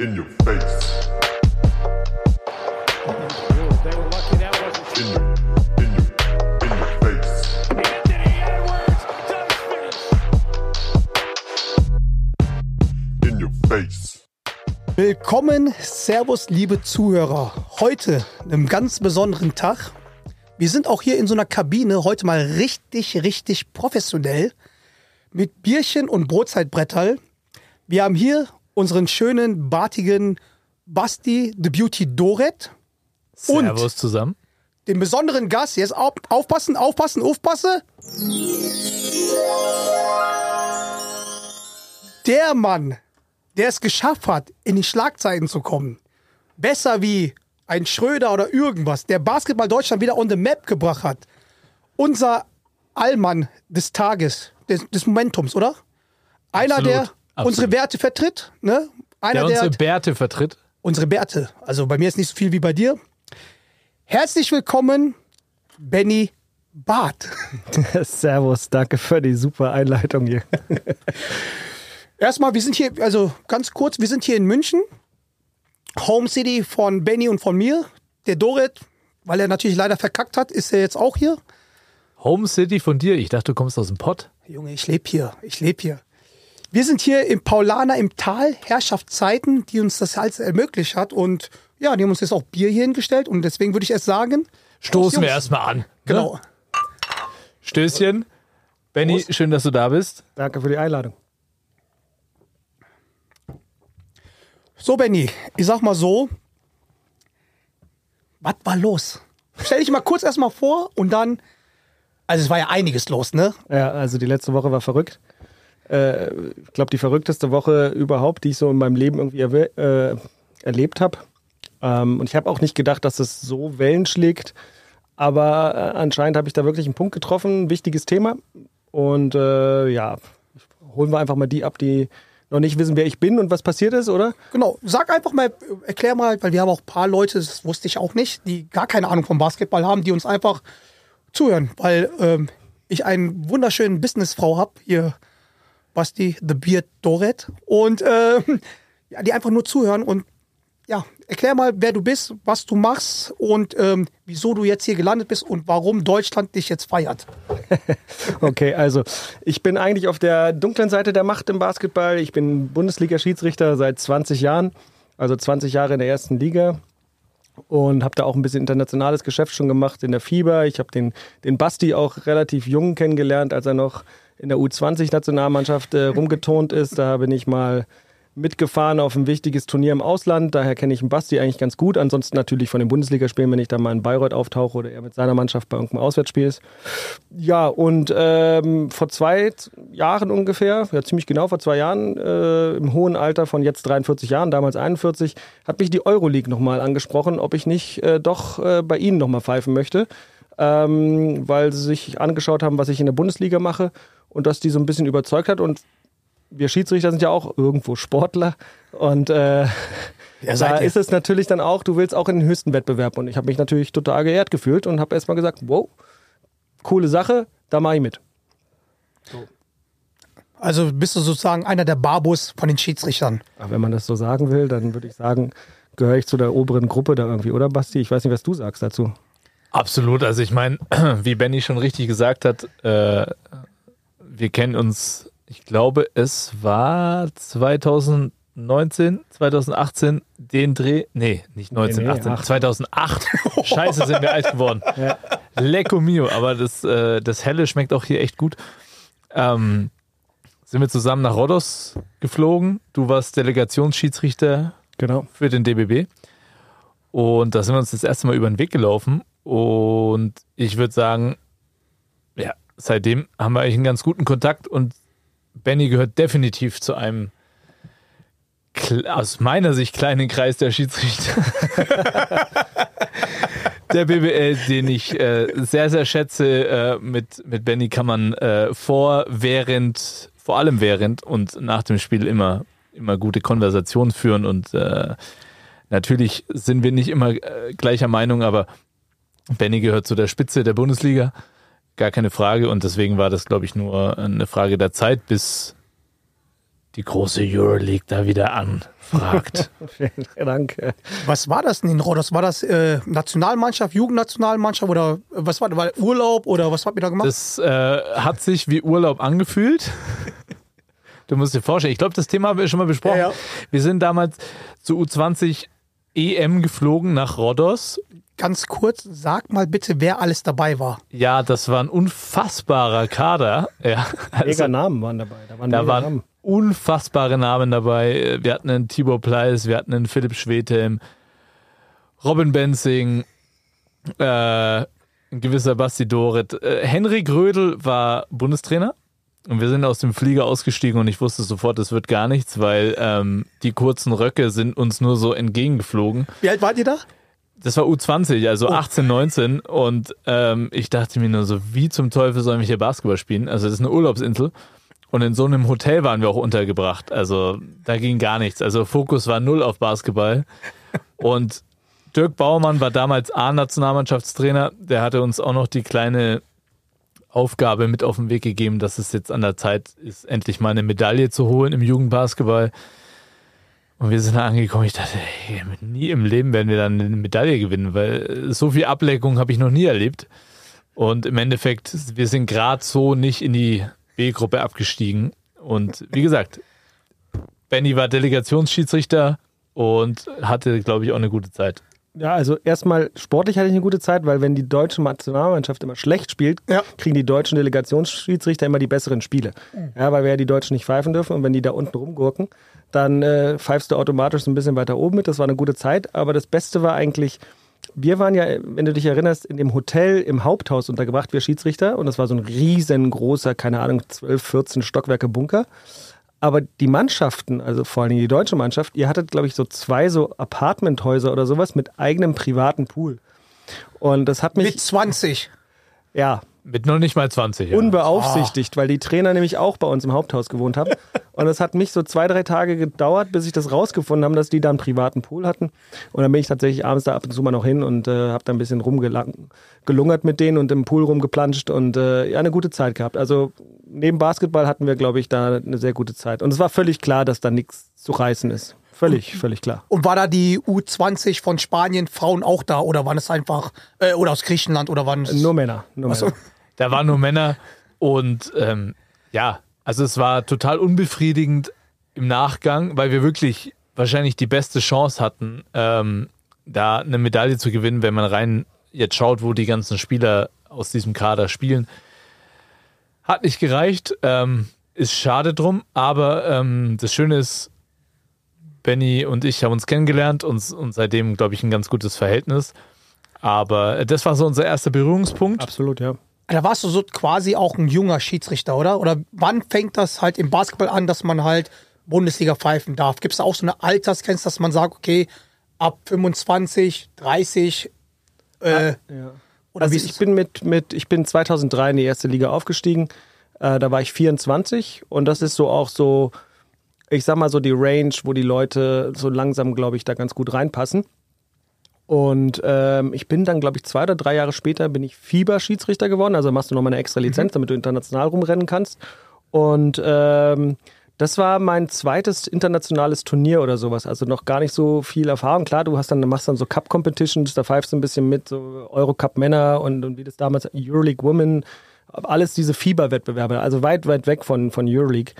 In your face. Willkommen, Servus, liebe Zuhörer. Heute, einem ganz besonderen Tag. Wir sind auch hier in so einer Kabine, heute mal richtig, richtig professionell. Mit Bierchen und Brotzeitbretterl. Wir haben hier unseren schönen, bartigen Basti, The Beauty Doret. Und Servus zusammen. den besonderen Gast, jetzt auf, aufpassen, aufpassen, aufpasse. Der Mann, der es geschafft hat, in die Schlagzeilen zu kommen. Besser wie ein Schröder oder irgendwas, der Basketball Deutschland wieder on the map gebracht hat. Unser Allmann des Tages, des, des Momentums, oder? Einer, Absolut, der absolut. unsere Werte vertritt, ne? Einer, Der der, unsere Bärte vertritt. unsere Bärte. Also bei mir ist nicht so viel wie bei dir. Herzlich willkommen, Benny Barth. Servus, danke für die super Einleitung hier. Erstmal, wir sind hier, also ganz kurz, wir sind hier in München. Home City von Benny und von mir. Der Dorit, weil er natürlich leider verkackt hat, ist er jetzt auch hier. Home City von dir. Ich dachte, du kommst aus dem Pott. Junge, ich lebe hier, ich lebe hier. Wir sind hier im Paulaner im Tal, Herrschaftszeiten, die uns das alles ermöglicht hat. Und ja, die haben uns jetzt auch Bier hier hingestellt. Und deswegen würde ich erst sagen, Stoßen wir erstmal an. Genau. Ne? Stößchen. Benny, schön, dass du da bist. Danke für die Einladung. So, Benny, ich sag mal so, was war los? Stell dich mal kurz erstmal vor und dann, also es war ja einiges los, ne? Ja, also die letzte Woche war verrückt. Äh, ich glaube, die verrückteste Woche überhaupt, die ich so in meinem Leben irgendwie äh, erlebt habe. Ähm, und ich habe auch nicht gedacht, dass es so Wellen schlägt. Aber äh, anscheinend habe ich da wirklich einen Punkt getroffen, wichtiges Thema. Und äh, ja, holen wir einfach mal die ab, die noch nicht wissen, wer ich bin und was passiert ist, oder? Genau, sag einfach mal, erklär mal, weil wir haben auch ein paar Leute, das wusste ich auch nicht, die gar keine Ahnung vom Basketball haben, die uns einfach zuhören, weil ähm, ich einen wunderschönen Businessfrau habe, hier Basti The Beard Doret und ähm, ja, die einfach nur zuhören und ja, erklär mal, wer du bist, was du machst und ähm, wieso du jetzt hier gelandet bist und warum Deutschland dich jetzt feiert. Okay, also ich bin eigentlich auf der dunklen Seite der Macht im Basketball. Ich bin Bundesliga-Schiedsrichter seit 20 Jahren, also 20 Jahre in der ersten Liga und habe da auch ein bisschen internationales Geschäft schon gemacht in der FIBA. Ich habe den, den Basti auch relativ jung kennengelernt, als er noch in der U20-Nationalmannschaft äh, rumgetont ist. Da bin ich mal mitgefahren auf ein wichtiges Turnier im Ausland. Daher kenne ich den Basti eigentlich ganz gut. Ansonsten natürlich von den Bundesligaspielen, wenn ich da mal in Bayreuth auftauche oder er mit seiner Mannschaft bei irgendeinem Auswärtsspiel ist. Ja, und ähm, vor zwei Jahren ungefähr, ja ziemlich genau vor zwei Jahren, äh, im hohen Alter von jetzt 43 Jahren, damals 41, hat mich die Euroleague nochmal angesprochen, ob ich nicht äh, doch äh, bei ihnen nochmal pfeifen möchte. Ähm, weil sie sich angeschaut haben, was ich in der Bundesliga mache und dass die so ein bisschen überzeugt hat. Und wir Schiedsrichter sind ja auch irgendwo Sportler. Und äh, Ja, da ihr. ist es natürlich dann auch, du willst auch in den höchsten Wettbewerb. Und ich habe mich natürlich total geehrt gefühlt und habe erstmal gesagt, wow, coole Sache, da mache ich mit. Also bist du sozusagen einer der Barbus von den Schiedsrichtern. Aber wenn man das so sagen will, dann würde ich sagen, gehöre ich zu der oberen Gruppe da irgendwie, oder Basti? Ich weiß nicht, was du sagst dazu. Absolut. Also ich meine, wie Benny schon richtig gesagt hat, äh, wir kennen uns, ich glaube, es war 2019, 2018 den Dreh. Nee, nicht 19, Nee, nee, 18, acht. 2008. Scheiße, sind wir alt geworden. Lecco mio. Aber das, äh, das Helle schmeckt auch hier echt gut. Ähm, sind wir zusammen nach Rhodos geflogen. Du warst Delegationsschiedsrichter Genau. für den DBB. Und da sind wir uns das erste Mal über den Weg gelaufen. Und ich würde sagen, ja, seitdem haben wir eigentlich einen ganz guten Kontakt und Benny gehört definitiv zu einem aus meiner Sicht kleinen Kreis der Schiedsrichter der BBL, den ich äh, sehr, sehr schätze. Äh, mit, mit Benny kann man äh, vor, während, vor allem während und nach dem Spiel immer, immer gute Konversationen führen und äh, natürlich sind wir nicht immer äh, gleicher Meinung, aber Benny gehört zu der Spitze der Bundesliga, gar keine Frage und deswegen war das, glaube ich, nur eine Frage der Zeit, bis die große Euroleague da wieder anfragt. Vielen Dank. Was war das denn in Rodos? War das äh, Nationalmannschaft, Jugendnationalmannschaft oder was war das? War Urlaub oder was habt ihr da gemacht? Das äh, hat sich wie Urlaub angefühlt. Du musst dir vorstellen, ich glaube, das Thema haben wir schon mal besprochen. Ja, ja. Wir sind damals zu U20 EM geflogen nach Rhodos. Ganz kurz, sag mal bitte, wer alles dabei war. Ja, das war ein unfassbarer Kader. Ja, Mega also, Namen waren dabei. Da waren, da mega waren Namen. unfassbare Namen dabei. Wir hatten einen Tibor Pleiss, wir hatten einen Philipp Schwethem, Robin Benzing, äh, ein gewisser Basti Dorit. Äh, Henrik Rödel war Bundestrainer. Und wir sind aus dem Flieger ausgestiegen und ich wusste sofort, es wird gar nichts, weil ähm, die kurzen Röcke sind uns nur so entgegengeflogen. Wie alt wart ihr da? Das war U20, also 18, 19. Und ähm, ich dachte mir nur so, wie zum Teufel sollen wir hier Basketball spielen? Also das ist eine Urlaubsinsel. Und in so einem Hotel waren wir auch untergebracht. Also da ging gar nichts. Also Fokus war null auf Basketball. Und Dirk Baumann war damals A-Nationalmannschaftstrainer. Der hatte uns auch noch die kleine Aufgabe mit auf den Weg gegeben, dass es jetzt an der Zeit ist, endlich mal eine Medaille zu holen im Jugendbasketball. Und wir sind da angekommen. Ich dachte, hey, nie im Leben werden wir dann eine Medaille gewinnen, weil so viel Ableckung habe ich noch nie erlebt. Und im Endeffekt, wir sind gerade so nicht in die B-Gruppe abgestiegen. Und wie gesagt, Benny war Delegationsschiedsrichter und hatte, glaube ich, auch eine gute Zeit. Ja, also erstmal sportlich hatte ich eine gute Zeit, weil wenn die deutsche Nationalmannschaft immer schlecht spielt, Ja. kriegen die deutschen Delegationsschiedsrichter immer die besseren Spiele. Ja, weil wir ja die Deutschen nicht pfeifen dürfen und wenn die da unten rumgurken, dann äh, pfeifst du automatisch so ein bisschen weiter oben mit. Das war eine gute Zeit, aber das Beste war eigentlich, wir waren ja, wenn du dich erinnerst, in dem Hotel im Haupthaus untergebracht, wir Schiedsrichter und das war so ein riesengroßer, keine Ahnung, 12, 14 Stockwerke Bunker. Aber die Mannschaften, also vor allem die deutsche Mannschaft, ihr hattet, glaube ich, so zwei so Apartmenthäuser oder sowas mit eigenem privaten Pool. Und das hat mich, Mit 20. ja, Mit noch nicht mal 20 Jahren. unbeaufsichtigt, weil die Trainer nämlich auch bei uns im Haupthaus gewohnt haben. Und es hat mich so zwei, drei Tage gedauert, bis ich das rausgefunden habe, dass die da einen privaten Pool hatten. Und dann bin ich tatsächlich abends da ab und zu mal noch hin und äh, habe da ein bisschen rumgelungert mit denen und im Pool rumgeplanscht und äh, ja, eine gute Zeit gehabt. Also neben Basketball hatten wir, glaube ich, da eine sehr gute Zeit. Und es war völlig klar, dass da nichts zu reißen ist. Völlig, völlig klar. Und war da die U20 von Spanien Frauen auch da oder waren es einfach, äh, oder aus Griechenland oder waren es. Nur Männer. Nur. Männer. Da waren nur Männer und ähm, ja, also es war total unbefriedigend im Nachgang, weil wir wirklich wahrscheinlich die beste Chance hatten, ähm, da eine Medaille zu gewinnen, wenn man rein jetzt schaut, wo die ganzen Spieler aus diesem Kader spielen. Hat nicht gereicht, ähm, ist schade drum, aber ähm, das Schöne ist, Benny und ich haben uns kennengelernt und, und seitdem, glaube ich, ein ganz gutes Verhältnis. Aber äh, das war so unser erster Berührungspunkt. Absolut, ja. Da warst du so quasi auch ein junger Schiedsrichter, oder? Oder wann fängt das halt im Basketball an, dass man halt Bundesliga pfeifen darf? Gibt es da auch so eine Altersgrenze, dass man sagt, okay, ab 25, 30 äh, Ja. oder Also wie ich bin mit, mit, ich bin 2003 in die erste Liga aufgestiegen. Äh, da war ich 24 und das ist so auch so, ich sag mal so die Range, wo die Leute so langsam, glaube ich, da ganz gut reinpassen. Und ähm, ich bin dann, glaube ich, zwei oder drei Jahre später bin ich Fieber-Schiedsrichter geworden. Also machst du nochmal eine extra Lizenz, damit du international rumrennen kannst. Und ähm, das war mein zweites internationales Turnier oder sowas. Also noch gar nicht so viel Erfahrung. Klar, du hast dann, machst dann so Cup-Competitions, da pfeifst du ein bisschen mit, so Eurocup Männer und, und wie das damals, Euroleague Women, alles diese Fieberwettbewerbe, also weit, weit weg von, von Euroleague.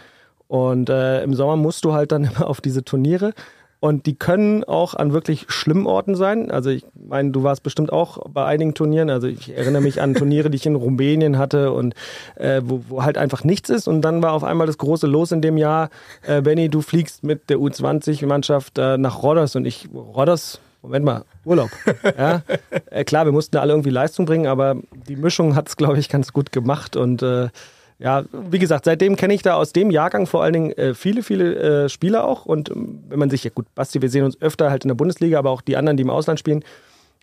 Und äh, im Sommer musst du halt dann immer auf diese Turniere. Und die können auch an wirklich schlimmen Orten sein. Also ich meine, du warst bestimmt auch bei einigen Turnieren. Also ich erinnere mich an Turniere, die ich in Rumänien hatte und äh, wo, wo halt einfach nichts ist. Und dann war auf einmal das große Los in dem Jahr, äh, Benny, du fliegst mit der U20-Mannschaft äh, nach Rodos und ich, Rodos, Moment mal, Urlaub. Ja? Äh, klar, wir mussten da alle irgendwie Leistung bringen, aber die Mischung hat es, glaube ich, ganz gut gemacht. Und äh, ja, wie gesagt, seitdem kenne ich da aus dem Jahrgang vor allen Dingen äh, viele, viele äh, Spieler auch. Und ähm, wenn man sich, ja gut, Basti, wir sehen uns öfter halt in der Bundesliga, aber auch die anderen, die im Ausland spielen,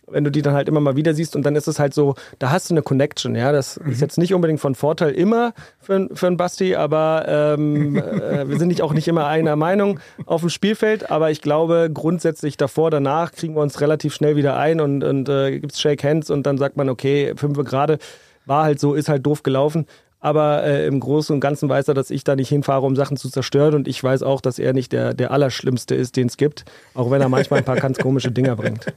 wenn du die dann halt immer mal wieder siehst und dann ist es halt so, da hast du eine Connection, ja. Das ist jetzt nicht unbedingt von Vorteil immer für, für einen Basti, aber ähm, äh, wir sind nicht auch nicht immer einer Meinung auf dem Spielfeld, aber ich glaube grundsätzlich davor, danach kriegen wir uns relativ schnell wieder ein und, und äh, gibt's Shake Hands und dann sagt man, okay, fünf gerade, war halt so, ist halt doof gelaufen. Aber äh, im Großen und Ganzen weiß er, dass ich da nicht hinfahre, um Sachen zu zerstören. Und ich weiß auch, dass er nicht der, der Allerschlimmste ist, den es gibt. Auch wenn er manchmal ein paar ganz komische Dinger bringt.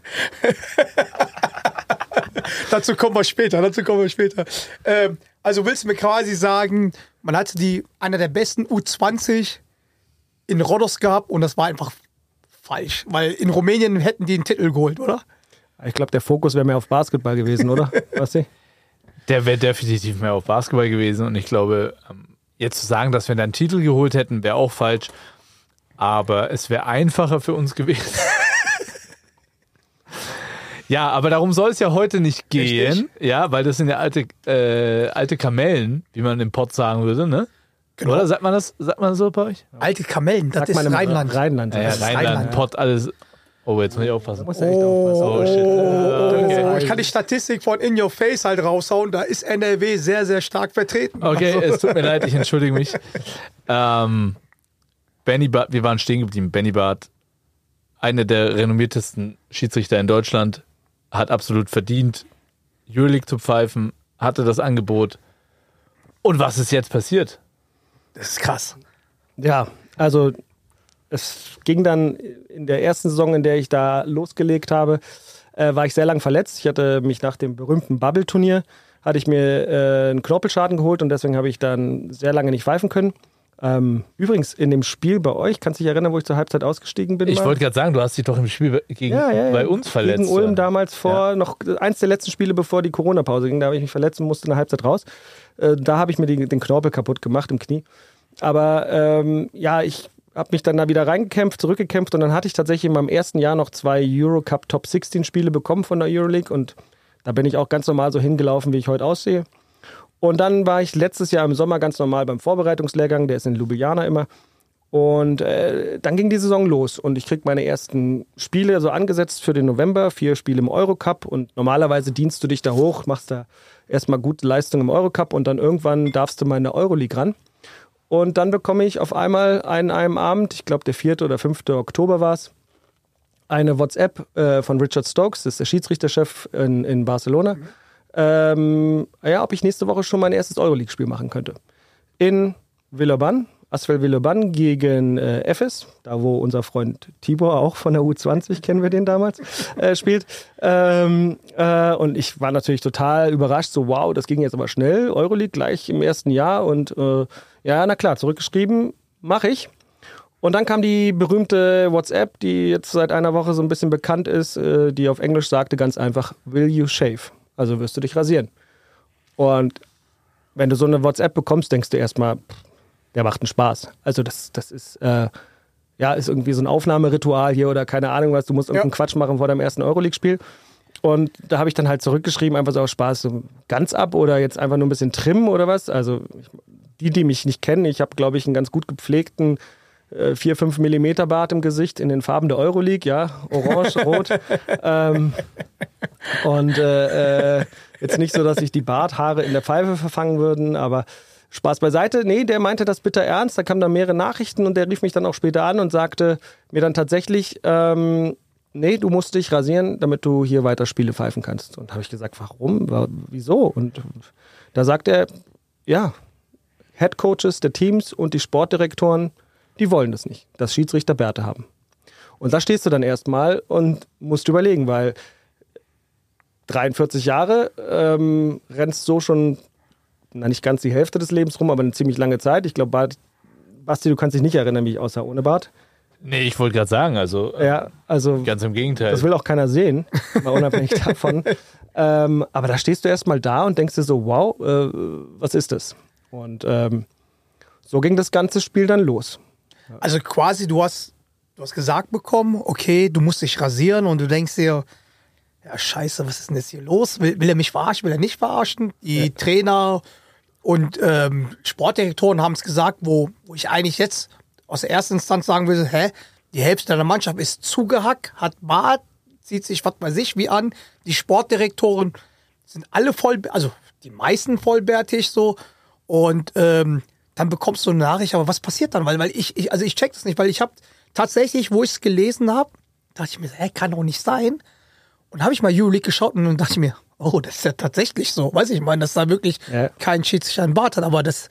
dazu kommen wir später, dazu kommen wir später. Ähm, also willst du mir quasi sagen, man hatte die, einer der besten U20 in Rhodos gehabt und das war einfach falsch. Weil in Rumänien hätten die einen Titel geholt, oder? Ich glaube, der Fokus wäre mehr auf Basketball gewesen, oder? Basti? Der wäre definitiv mehr auf Basketball gewesen und ich glaube, ähm, jetzt zu sagen, dass wir dann einen Titel geholt hätten, wäre auch falsch. Aber es wäre einfacher für uns gewesen. ja, aber darum soll es ja heute nicht gehen. Richtig. Ja, weil das sind ja alte, äh, alte Kamellen, wie man im Pott sagen würde, ne? Genau. Oder sagt man das, sagt man das so bei euch? Alte Kamellen, das Sagt ist man im Rheinland. Rheinland. Ja, ja, Rheinland, Rheinland. Pott, alles. Oh, jetzt muss ich aufpassen. Muss ja echt aufpassen. Oh, shit. Oh, Okay. ich kann die Statistik von In Your Face halt raushauen. Da ist NRW sehr, sehr stark vertreten. Okay, Also, es tut mir leid, ich entschuldige mich. Ähm, Benny Barth, wir waren stehen geblieben. Benny Barth, einer der renommiertesten Schiedsrichter in Deutschland, hat absolut verdient, Euroleague zu pfeifen, hatte das Angebot. Und was ist jetzt passiert? das ist krass. Ja, also es ging dann in der ersten Saison, in der ich da losgelegt habe, äh, war ich sehr lang verletzt. Ich hatte mich nach dem berühmten Bubble-Turnier, hatte ich mir äh, einen Knorpelschaden geholt und deswegen habe ich dann sehr lange nicht pfeifen können. Ähm, übrigens, in dem Spiel bei euch, kannst du dich erinnern, wo ich zur Halbzeit ausgestiegen bin? Ich wollte gerade sagen, du hast dich doch im Spiel gegen, ja, ja, ja. bei uns verletzt. Gegen Ulm damals vor, noch eins der letzten Spiele, bevor die Corona-Pause ging. Da habe ich mich verletzt und musste in der Halbzeit raus. Äh, da habe ich mir die, den Knorpel kaputt gemacht im Knie. Aber ähm, ja, ich habe mich dann da wieder reingekämpft, zurückgekämpft und dann hatte ich tatsächlich in meinem ersten Jahr noch zwei Eurocup Top 16 Spiele bekommen von der Euroleague und da bin ich auch ganz normal so hingelaufen, wie ich heute aussehe. Und dann war ich letztes Jahr im Sommer ganz normal beim Vorbereitungslehrgang, der ist in Ljubljana immer. Und äh, dann ging die Saison los und ich krieg meine ersten Spiele so angesetzt für den November, vier Spiele im Eurocup und normalerweise dienst du dich da hoch, machst da erstmal gute Leistung im Eurocup und dann irgendwann darfst du mal in der Euroleague ran. Und dann bekomme ich auf einmal an einem Abend, ich glaube der 4. oder 5. Oktober war es, eine WhatsApp äh, von Richard Stokes, das ist der Schiedsrichterchef in, in Barcelona, ähm, ja, ob ich nächste Woche schon mein erstes Euroleague-Spiel machen könnte. In Villeurbanne, Asvel Villeurbanne gegen äh, Efes, da wo unser Freund Tibor auch von der U20, kennen wir den damals, äh, spielt. Ähm, äh, und ich war natürlich total überrascht, so wow, das ging jetzt aber schnell, Euroleague gleich im ersten Jahr und äh, ja, na klar, zurückgeschrieben, mache ich. Und dann kam die berühmte WhatsApp, die jetzt seit einer Woche so ein bisschen bekannt ist, äh, die auf Englisch sagte ganz einfach, will you shave? Also wirst du dich rasieren. Und wenn du so eine WhatsApp bekommst, denkst du erstmal, pff, der macht einen Spaß. Also das, das ist, äh, ja, ist irgendwie so ein Aufnahmeritual hier oder keine Ahnung was, du musst irgendeinen Quatsch machen vor deinem ersten Euroleague-Spiel. Und da habe ich dann halt zurückgeschrieben, einfach so aus Spaß, so ganz ab oder jetzt einfach nur ein bisschen trimmen oder was. Also die, die mich nicht kennen, ich habe, glaube ich, einen ganz gut gepflegten äh, 4, 5 Millimeter Bart im Gesicht in den Farben der Euroleague, ja, orange, rot. ähm, und äh, äh, jetzt nicht so, dass sich die Barthaare in der Pfeife verfangen würden, aber Spaß beiseite. Nee, der meinte das bitter ernst. Da kamen dann mehrere Nachrichten und der rief mich dann auch später an und sagte mir dann tatsächlich, ähm, nee, du musst dich rasieren, damit du hier weiter Spiele pfeifen kannst. Und habe ich gesagt, warum? Wa- Wieso? Und da sagt er, ja, Head Coaches der Teams und die Sportdirektoren, die wollen das nicht, dass Schiedsrichter Bärte haben. Und da stehst du dann erstmal und musst überlegen, weil 43 Jahre ähm, rennst so schon, na nicht ganz die Hälfte des Lebens rum, aber eine ziemlich lange Zeit. Ich glaube, Basti, du kannst dich nicht erinnern, wie ich aussah ohne Bart. Nee, ich wollte gerade sagen, also äh, Ja, also ganz im Gegenteil. das will auch keiner sehen, mal unabhängig davon. Ähm, aber da stehst du erstmal da und denkst dir so, wow, äh, was ist das? Und ähm, so ging das ganze Spiel dann los. Also quasi, du hast, du hast gesagt bekommen, okay, du musst dich rasieren und du denkst dir, ja scheiße, was ist denn jetzt hier los? Will, will er mich verarschen, will er nicht verarschen? Die Trainer und ähm, Sportdirektoren haben es gesagt, wo, wo ich eigentlich jetzt aus der ersten Instanz sagen würde, hä, die Hälfte deiner Mannschaft ist zugehackt, hat Bart, zieht sich was bei sich wie an. Die Sportdirektoren sind alle voll, also die meisten vollbärtig so. Und ähm, dann bekommst du eine Nachricht, aber was passiert dann? Weil, weil ich, ich, also ich check das nicht, weil ich habe tatsächlich, wo ich es gelesen habe, dachte ich mir, hä, kann doch nicht sein. Und habe ich mal Euroleague geschaut und dann dachte ich mir, oh, das ist ja tatsächlich so. Weiß ich, ich meine, dass da wirklich Ja. kein Schiedsrichter einen Bart hat, aber das,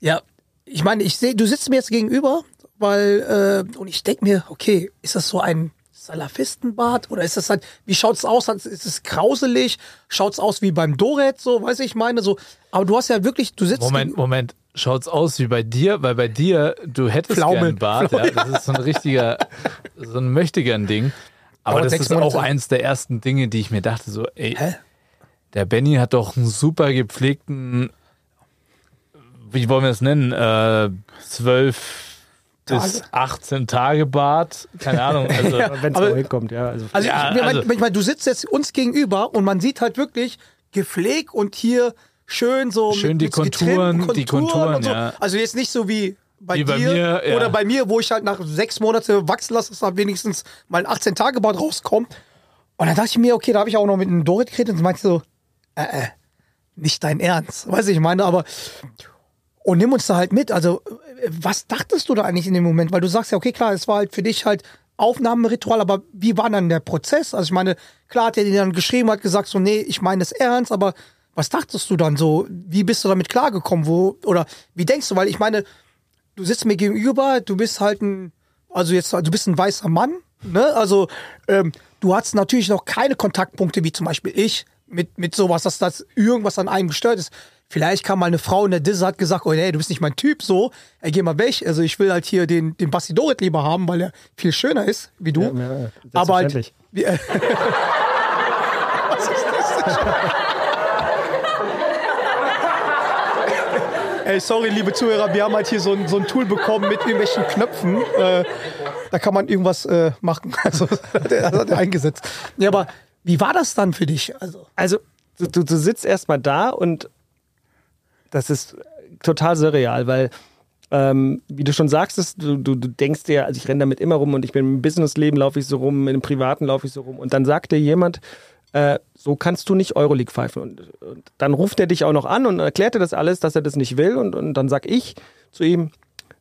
ja, ich meine, ich sehe, du sitzt mir jetzt gegenüber, weil, äh, und ich denke mir, okay, ist das so ein Salafistenbart oder ist das halt, wie schaut's aus? Ist es grauselig? Schaut's aus wie beim Doret, so, weiß ich meine, so, aber du hast ja wirklich, du sitzt Moment, Moment. Schaut's aus wie bei dir, weil bei dir, du hättest Pflaume. gern einen Bart, ja, das ist so ein richtiger, so ein Möchtegern-Ding. Aber das ist auch Monate. eins der ersten Dinge, die ich mir dachte, so, ey, Hä? der Benny hat doch einen super gepflegten, wie wollen wir es nennen, äh, zwölf bis Tage. 18 Tage Bart, keine Ahnung, also Wenn es so hinkommt, ja. Also, Also, Ja, ich, also- ich mein, du sitzt jetzt uns gegenüber und man sieht halt wirklich gepflegt und hier schön so Schön die getrimmten Konturen, die Konturen, und so. ja. Also jetzt nicht so wie bei Wie bei dir mir, ja. oder bei mir, wo ich halt nach sechs Monate wachsen lasse, dass da wenigstens mal ein 18 Tage Bart rauskommt. Und dann dachte ich mir, okay, da habe ich auch noch mit einem Dorit geredet und meinte so, äh, äh, nicht dein Ernst, weiß ich meine, aber und nimm uns da halt mit. Also, was dachtest du da eigentlich in dem Moment? Weil du sagst ja, okay, klar, es war halt für dich halt Aufnahmeritual, aber wie war dann der Prozess? Also, ich meine, klar hat er dir dann geschrieben, hat gesagt, so, nee, ich meine es ernst, aber was dachtest du dann so? Wie bist du damit klargekommen? Wo, oder wie denkst du? Weil ich meine, du sitzt mir gegenüber, du bist halt ein, also jetzt, du bist ein weißer Mann, ne? Also, ähm, du hast natürlich noch keine Kontaktpunkte, wie zum Beispiel ich, mit, mit sowas, dass das irgendwas an einem gestört ist. Vielleicht kam mal eine Frau in der Disse, hat gesagt, oh nee, du bist nicht mein Typ, so, ey, geh mal weg. Also ich will halt hier den, den Basti Dorit lieber haben, weil er viel schöner ist, wie du. Ja, ja, Aber halt, wie, äh, Was ist das denn? Ey, sorry, liebe Zuhörer, wir haben halt hier so ein, so ein Tool bekommen mit irgendwelchen Knöpfen. Äh, da kann man irgendwas äh, machen. Also, das hat er eingesetzt. Ja, aber wie war das dann für dich? Also, Also, du, du, sitzt erstmal da und das ist total surreal, weil, ähm, wie du schon sagst, du, du, du denkst dir, also ich renne damit immer rum und ich bin im Businessleben laufe ich so rum, im Privaten laufe ich so rum und dann sagt dir jemand, äh, so kannst du nicht Euroleague pfeifen. Und, und dann ruft er dich auch noch an und erklärt dir das alles, dass er das nicht will. Und, und dann sag ich zu ihm,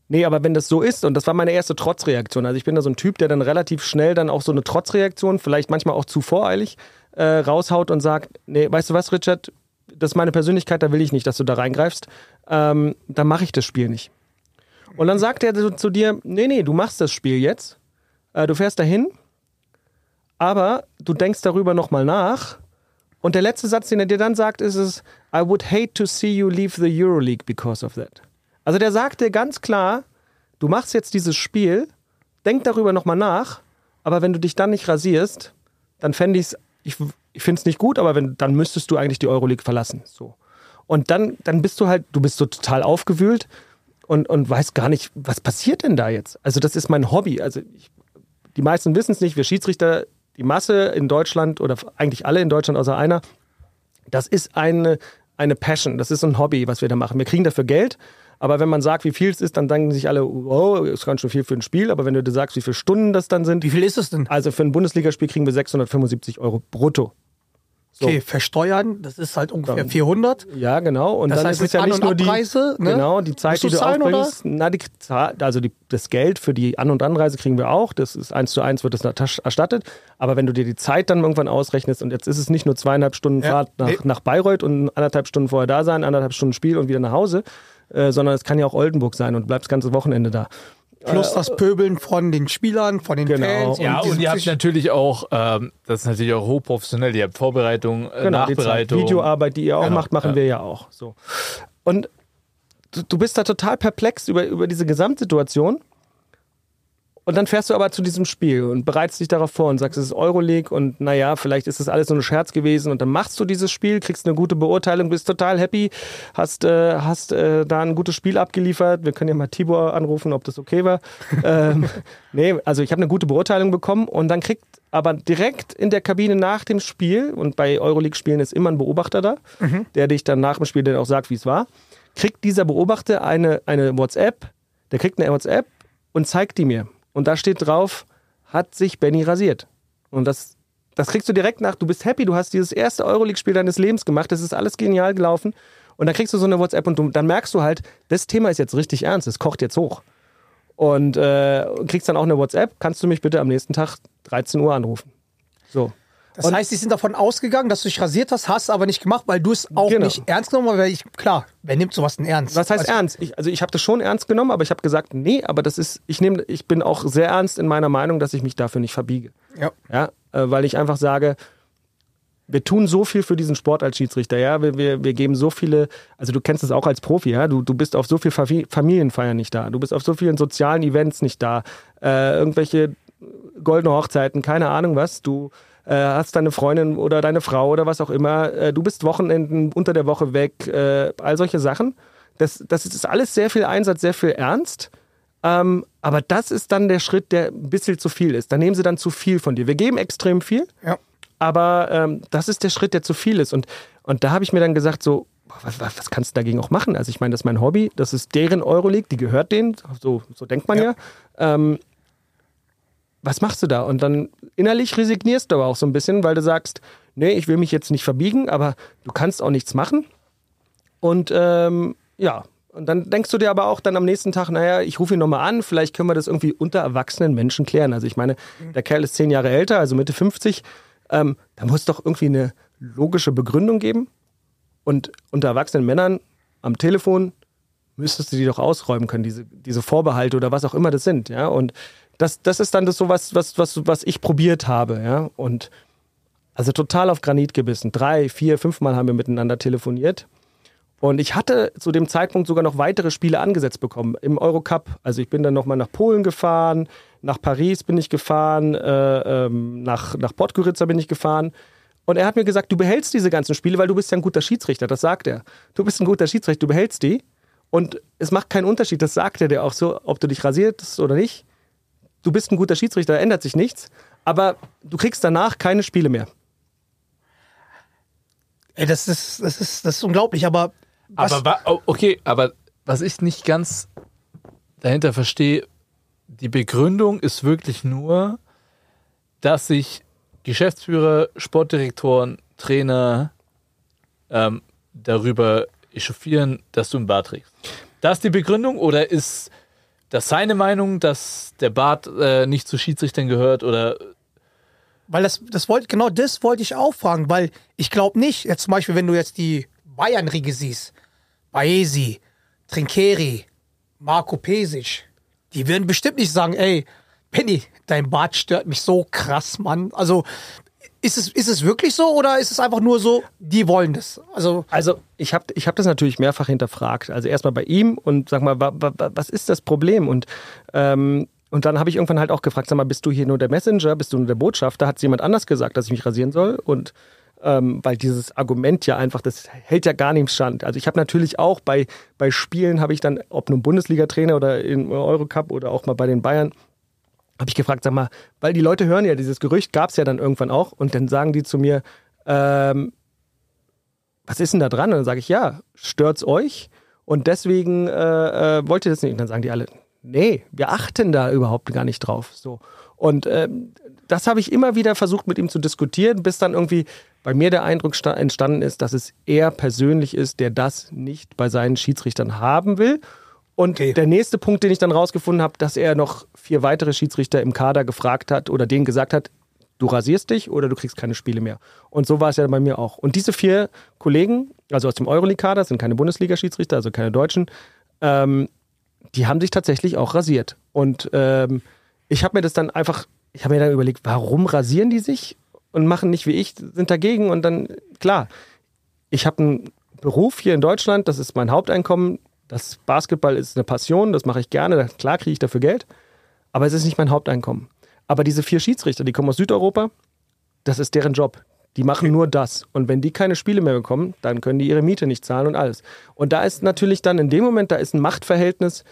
Nee, aber wenn das so ist, und das war meine erste Trotzreaktion, also ich bin da so ein Typ, der dann relativ schnell dann auch so eine Trotzreaktion, vielleicht manchmal auch zu voreilig, äh, raushaut und sagt, nee, weißt du was, Richard, das ist meine Persönlichkeit, da will ich nicht, dass du da reingreifst, ähm, dann mache ich das Spiel nicht. Und dann sagt er zu dir, nee, nee, du machst das Spiel jetzt, äh, du fährst dahin, aber du denkst darüber nochmal nach. Und der letzte Satz, den er dir dann sagt, ist es, I would hate to see you leave the Euroleague because of that. Also der sagt dir ganz klar, du machst jetzt dieses Spiel, denk darüber nochmal nach, aber wenn du dich dann nicht rasierst, dann fände ich's, ich ich finde es nicht gut, aber wenn, dann müsstest du eigentlich die Euroleague verlassen. So. Und dann, dann bist du halt, du bist so total aufgewühlt und, und weißt gar nicht, was passiert denn da jetzt? Also das ist mein Hobby. Also ich, die meisten wissen es nicht, wir Schiedsrichter, die Masse in Deutschland oder eigentlich alle in Deutschland außer einer, das ist eine, eine Passion, das ist ein Hobby, was wir da machen. Wir kriegen dafür Geld, aber wenn man sagt, wie viel es ist, dann denken sich alle, wow, ist ganz schön viel für ein Spiel, aber wenn du dir sagst, wie viele Stunden das dann sind, wie viel ist es denn? also für ein Bundesligaspiel kriegen wir 675 Euro brutto. So. Okay, versteuern, das ist halt ungefähr Dann- 400. Ja, genau. Und Das dann heißt, ist es ja nicht nur die, Abreise, ne? genau, die Zeit, die du zahlen, oder? aufbringst. Na, die, also die, das Geld für die An- und Anreise kriegen wir auch. Das ist eins zu eins wird das erstattet. Aber wenn du dir die Zeit dann irgendwann ausrechnest und jetzt ist es nicht nur zweieinhalb Stunden Ja. Fahrt nach, Nee. nach Bayreuth und anderthalb Stunden vorher da sein, anderthalb Stunden Spiel und wieder nach Hause, äh, sondern es kann ja auch Oldenburg sein und du bleibst das ganze Wochenende da. Plus das Pöbeln von den Spielern, von den Genau. Fans. Ja, und ihr habt natürlich auch, ähm, das ist natürlich auch hochprofessionell, ihr habt Vorbereitung, äh, Genau, die. Nachbereitung. Videoarbeit, die ihr auch Genau, macht, machen ja. wir ja auch. So. Und du, du bist da total perplex über, über diese Gesamtsituation. Und dann fährst du aber zu diesem Spiel und bereitest dich darauf vor und sagst, es ist Euroleague und naja, vielleicht ist das alles so ein Scherz gewesen. Und dann machst du dieses Spiel, kriegst eine gute Beurteilung, bist total happy, hast, äh, hast äh, da ein gutes Spiel abgeliefert. Wir können ja mal Tibor anrufen, ob das okay war. ähm, nee, also ich habe eine gute Beurteilung bekommen und dann kriegt aber direkt in der Kabine nach dem Spiel, und bei Euroleague-Spielen ist immer ein Beobachter da, der dich dann nach dem Spiel dann auch sagt, wie es war, kriegt dieser Beobachter eine, eine WhatsApp, der kriegt eine WhatsApp und zeigt die mir. Und da steht drauf, hat sich Benny rasiert. Und das, das kriegst du direkt nach, du bist happy, du hast dieses erste Euroleague-Spiel deines Lebens gemacht, das ist alles genial gelaufen. Und dann kriegst du so eine WhatsApp und du, dann merkst du halt, das Thema ist jetzt richtig ernst, es kocht jetzt hoch. Und äh, kriegst dann auch eine WhatsApp, kannst du mich bitte am nächsten Tag 13 Uhr anrufen. So. Das heißt, die sind davon ausgegangen, dass du dich rasiert hast, hast aber nicht gemacht, weil du es auch Genau. nicht ernst genommen hast. Weil ich, klar, wer nimmt sowas denn ernst? Was heißt Also, ernst? Ich, also ich habe das schon ernst genommen, aber ich habe gesagt, nee, aber das ist, ich nehme, ich bin auch sehr ernst in meiner Meinung, dass ich mich dafür nicht verbiege. Ja. Ja, äh, weil ich einfach sage, wir tun so viel für diesen Sport als Schiedsrichter, ja, wir, wir, wir geben so viele, also du kennst es auch als Profi, ja, du, du bist auf so viel Fami- Familienfeiern nicht da, du bist auf so vielen sozialen Events nicht da, äh, irgendwelche goldene Hochzeiten, keine Ahnung was, du äh, hast deine Freundin oder deine Frau oder was auch immer, äh, du bist Wochenenden unter der Woche weg, äh, all solche Sachen. Das, das ist alles sehr viel Einsatz, sehr viel Ernst. Ähm, aber das ist dann der Schritt, der ein bisschen zu viel ist. Da nehmen sie dann zu viel von dir. Wir geben extrem viel, Ja. aber ähm, das ist der Schritt, der zu viel ist. Und, und da habe ich mir dann gesagt, so, was, was, was kannst du dagegen auch machen? Also ich meine, das ist mein Hobby, das ist deren Euroleague, die gehört denen, so, so denkt man ja. Ähm, was machst du da? Und dann innerlich resignierst du aber auch so ein bisschen, weil du sagst, nee, ich will mich jetzt nicht verbiegen, aber du kannst auch nichts machen. Und ähm, ja, und dann denkst du dir aber auch dann am nächsten Tag, naja, ich rufe ihn nochmal an, vielleicht können wir das irgendwie unter erwachsenen Menschen klären. Also ich meine, der Kerl ist zehn Jahre älter, also Mitte 50. Ähm, da muss doch irgendwie eine logische Begründung geben. Und unter erwachsenen Männern am Telefon müsstest du die doch ausräumen können, diese, diese Vorbehalte oder was auch immer das sind. Ja? Und das, das ist dann das so was, was, was, was ich probiert habe. Ja? Und also total auf Granit gebissen. Drei, vier, fünfmal haben wir miteinander telefoniert. Und ich hatte zu dem Zeitpunkt sogar noch weitere Spiele angesetzt bekommen im Eurocup. Also ich bin dann nochmal nach Polen gefahren, nach Paris bin ich gefahren, äh, ähm, nach, nach Podgorica bin ich gefahren. Und er hat mir gesagt, du behältst diese ganzen Spiele, weil du bist ja ein guter Schiedsrichter. Das sagt er. Du bist ein guter Schiedsrichter, du behältst die. Und es macht keinen Unterschied, das sagt er dir auch so, ob du dich rasierst oder nicht. Du bist ein guter Schiedsrichter, da ändert sich nichts. Aber du kriegst danach keine Spiele mehr. Ey, das ist, das ist, das ist unglaublich, aber. Was, Aber wa- oh, okay, aber was ich nicht ganz dahinter verstehe, die Begründung ist wirklich nur, dass sich Geschäftsführer, Sportdirektoren, Trainer ähm, darüber echauffieren, dass du einen Bart trägst. Das ist die Begründung oder ist das seine Meinung, dass der Bart äh, nicht zu Schiedsrichtern gehört oder Weil das, das wollte, genau das wollte ich auch fragen, weil ich glaube nicht, jetzt zum Beispiel, wenn du jetzt die Bayern-Riege siehst, Baesi, Trinkeri, Marco Pesic, die würden bestimmt nicht sagen, ey, Penny, dein Bart stört mich so krass, Mann. Also, ist es, ist es wirklich so oder ist es einfach nur so, die wollen das? Also, Also ich habe ich hab das natürlich mehrfach hinterfragt. Also erstmal bei ihm und sag mal, wa, wa, wa- was ist das Problem? Und, ähm, und dann habe ich irgendwann halt auch gefragt, sag mal, bist du hier nur der Messenger, bist du nur der Botschafter? Hat jemand anders gesagt, dass ich mich rasieren soll? Und ähm, weil dieses Argument ja einfach, das hält ja gar nicht Stand. Also ich habe natürlich auch bei, bei Spielen, habe ich dann, ob nun Bundesliga-Trainer oder im Eurocup oder auch mal bei den Bayern, habe ich gefragt, sag mal, weil die Leute hören ja, dieses Gerücht gab es ja dann irgendwann auch und dann sagen die zu mir, ähm, was ist denn da dran? Und dann sage ich, ja, stört's euch? Und deswegen äh, äh, wollt ihr das nicht. Und dann sagen die alle, nee, wir achten da überhaupt gar nicht drauf. So. Und ähm, das habe ich immer wieder versucht mit ihm zu diskutieren, bis dann irgendwie bei mir der Eindruck sta- entstanden ist, dass es er persönlich ist, der das nicht bei seinen Schiedsrichtern haben will. Und Okay. der nächste Punkt, den ich dann rausgefunden habe, dass er noch vier weitere Schiedsrichter im Kader gefragt hat oder denen gesagt hat, du rasierst dich oder du kriegst keine Spiele mehr. Und so war es ja bei mir auch. Und diese vier Kollegen, also aus dem Euroleague-Kader, sind keine Bundesliga-Schiedsrichter, also keine Deutschen, ähm, die haben sich tatsächlich auch rasiert. Und ähm, ich habe mir das dann einfach, ich habe mir dann überlegt, warum rasieren die sich und machen nicht wie ich, sind dagegen und dann, klar, ich habe einen Beruf hier in Deutschland, das ist mein Haupteinkommen, das Basketball ist eine Passion, das mache ich gerne, klar kriege ich dafür Geld, aber es ist nicht mein Haupteinkommen. Aber diese vier Schiedsrichter, die kommen aus Südeuropa, das ist deren Job. Die machen nur das. Und wenn die keine Spiele mehr bekommen, dann können die ihre Miete nicht zahlen und alles. Und da ist natürlich dann in dem Moment, da ist ein Machtverhältnis,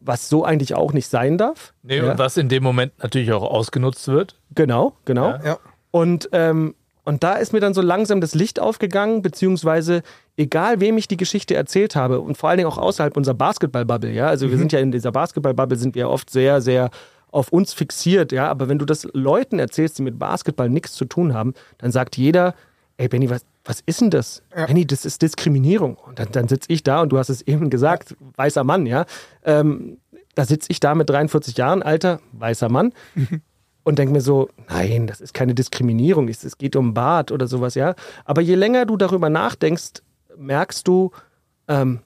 was so eigentlich auch nicht sein darf. nee, ja. und was in dem Moment natürlich auch ausgenutzt wird. Genau, genau. Ja. Und, ähm, und da ist mir dann so langsam das Licht aufgegangen, beziehungsweise egal wem ich die Geschichte erzählt habe und vor allen Dingen auch außerhalb unserer Basketball-Bubble, ja, also wir sind ja in dieser Basketball-Bubble sind wir oft sehr, sehr auf uns fixiert, ja, aber wenn du das Leuten erzählst, die mit Basketball nichts zu tun haben, dann sagt jeder, ey Benny, was, was ist denn das? Benny, das ist Diskriminierung. Und dann, dann sitze ich da und du hast es eben gesagt, weißer Mann, ja, ähm, da sitze ich da mit 43 Jahren, alter, weißer Mann und denke mir so, nein, das ist keine Diskriminierung, es es geht um Bart oder sowas, ja. Aber je länger du darüber nachdenkst, merkst du, ähm,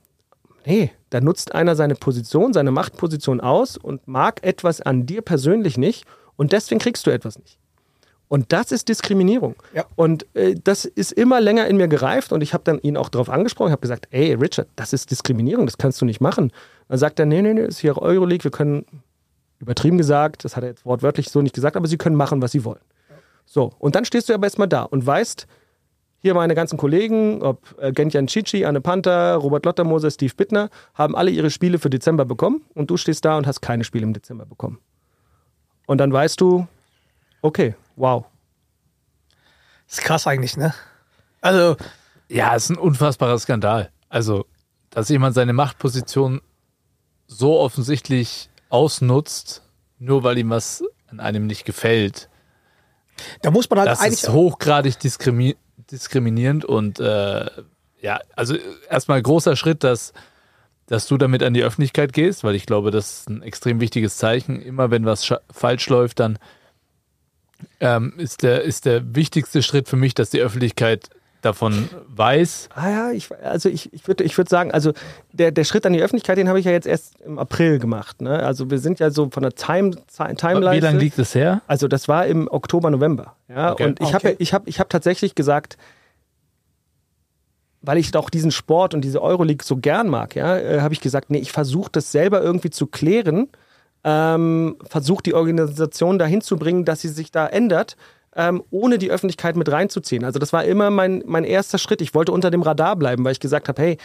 nee, da nutzt einer seine Position, seine Machtposition aus und mag etwas an dir persönlich nicht und deswegen kriegst du etwas nicht. Und das ist Diskriminierung. Ja. Und äh, das ist immer länger in mir gereift und ich habe dann ihn auch darauf angesprochen, habe gesagt, ey Richard, das ist Diskriminierung, das kannst du nicht machen. Dann sagt er, nee, nee, nee, ist hier Euroleague, wir können, übertrieben gesagt, das hat er jetzt wortwörtlich so nicht gesagt, aber sie können machen, was sie wollen. So, und dann stehst du aber erstmal da und weißt, hier meine ganzen Kollegen, ob äh, Gentian Chichi, Anne Panther, Robert Lottermoser, Steve Bittner, haben alle ihre Spiele für Dezember bekommen und du stehst da und hast keine Spiele im Dezember bekommen. Und dann weißt du, okay, wow. ist krass eigentlich, ne? Also, Ja, es ist ein unfassbarer Skandal. Also, dass jemand seine Machtposition so offensichtlich ausnutzt, nur weil ihm was an einem nicht gefällt, da muss man halt das eigentlich. ist hochgradig diskrimi diskriminierend und äh, ja, also erstmal großer Schritt, dass, dass du damit an die Öffentlichkeit gehst, weil ich glaube, das ist ein extrem wichtiges Zeichen. Immer wenn was falsch läuft, dann ähm, ist, der, ist der wichtigste Schritt für mich, dass die Öffentlichkeit davon weiß. Ah ja, ich, also ich, ich würde ich würd sagen, also der, der Schritt an die Öffentlichkeit, den habe ich ja jetzt erst im April gemacht. Ne? Also wir sind ja so von der Time, Timeline. Wie lange liegt es her? Also das war im Oktober, November. Ja? Okay. Und ich Okay. habe ich hab, ich hab tatsächlich gesagt, weil ich doch diesen Sport und diese Euroleague so gern mag, ja, äh, habe ich gesagt, nee, ich versuche das selber irgendwie zu klären, ähm, versuche die Organisation dahin zu bringen, dass sie sich da ändert, ähm, ohne die Öffentlichkeit mit reinzuziehen. Also das war immer mein, mein erster Schritt. Ich wollte unter dem Radar bleiben, weil ich gesagt habe, hey,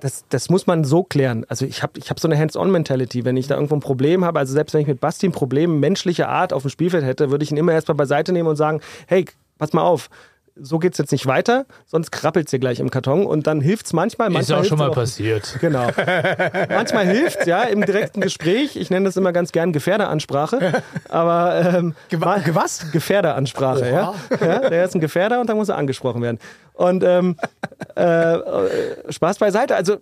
das, das muss man so klären. Also ich habe ich hab so eine Hands-on-Mentality. Wenn ich da irgendwo ein Problem habe, also selbst wenn ich mit Basti ein Problem menschlicher Art auf dem Spielfeld hätte, würde ich ihn immer erstmal beiseite nehmen und sagen, hey, pass mal auf, so geht's jetzt nicht weiter, sonst krabbelt's dir gleich im Karton und dann hilft's manchmal. Ist manchmal auch schon hilft's mal passiert. Genau. Manchmal hilft ja im direkten Gespräch. Ich nenne das immer ganz gern Gefährderansprache. Aber ähm, Gewa- gewas? Gefährderansprache, ja. ja. Der ist ein Gefährder und dann muss er angesprochen werden. Und ähm, äh, äh, Spaß beiseite. Also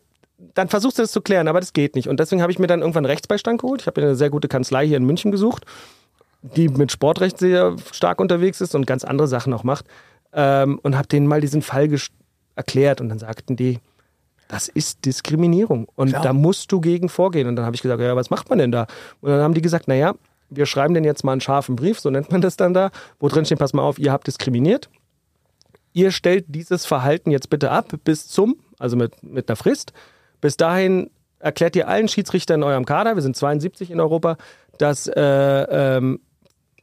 dann versuchst du das zu klären, aber das geht nicht. Und deswegen habe ich mir dann irgendwann Rechtsbeistand geholt. Ich habe mir eine sehr gute Kanzlei hier in München gesucht, die mit Sportrecht sehr stark unterwegs ist und ganz andere Sachen auch macht. Ähm, und habe denen mal diesen Fall erklärt und dann sagten die, das ist Diskriminierung und Klar. da musst du gegen vorgehen. Und dann habe ich gesagt, ja, was macht man denn da? Und dann haben die gesagt, naja, wir schreiben denn jetzt mal einen scharfen Brief, so nennt man das dann da, wo drin steht, pass mal auf, ihr habt diskriminiert. Ihr stellt dieses Verhalten jetzt bitte ab bis zum, also mit, mit einer Frist. Bis dahin erklärt ihr allen Schiedsrichtern in eurem Kader, wir sind 72 in Europa, dass äh, ähm,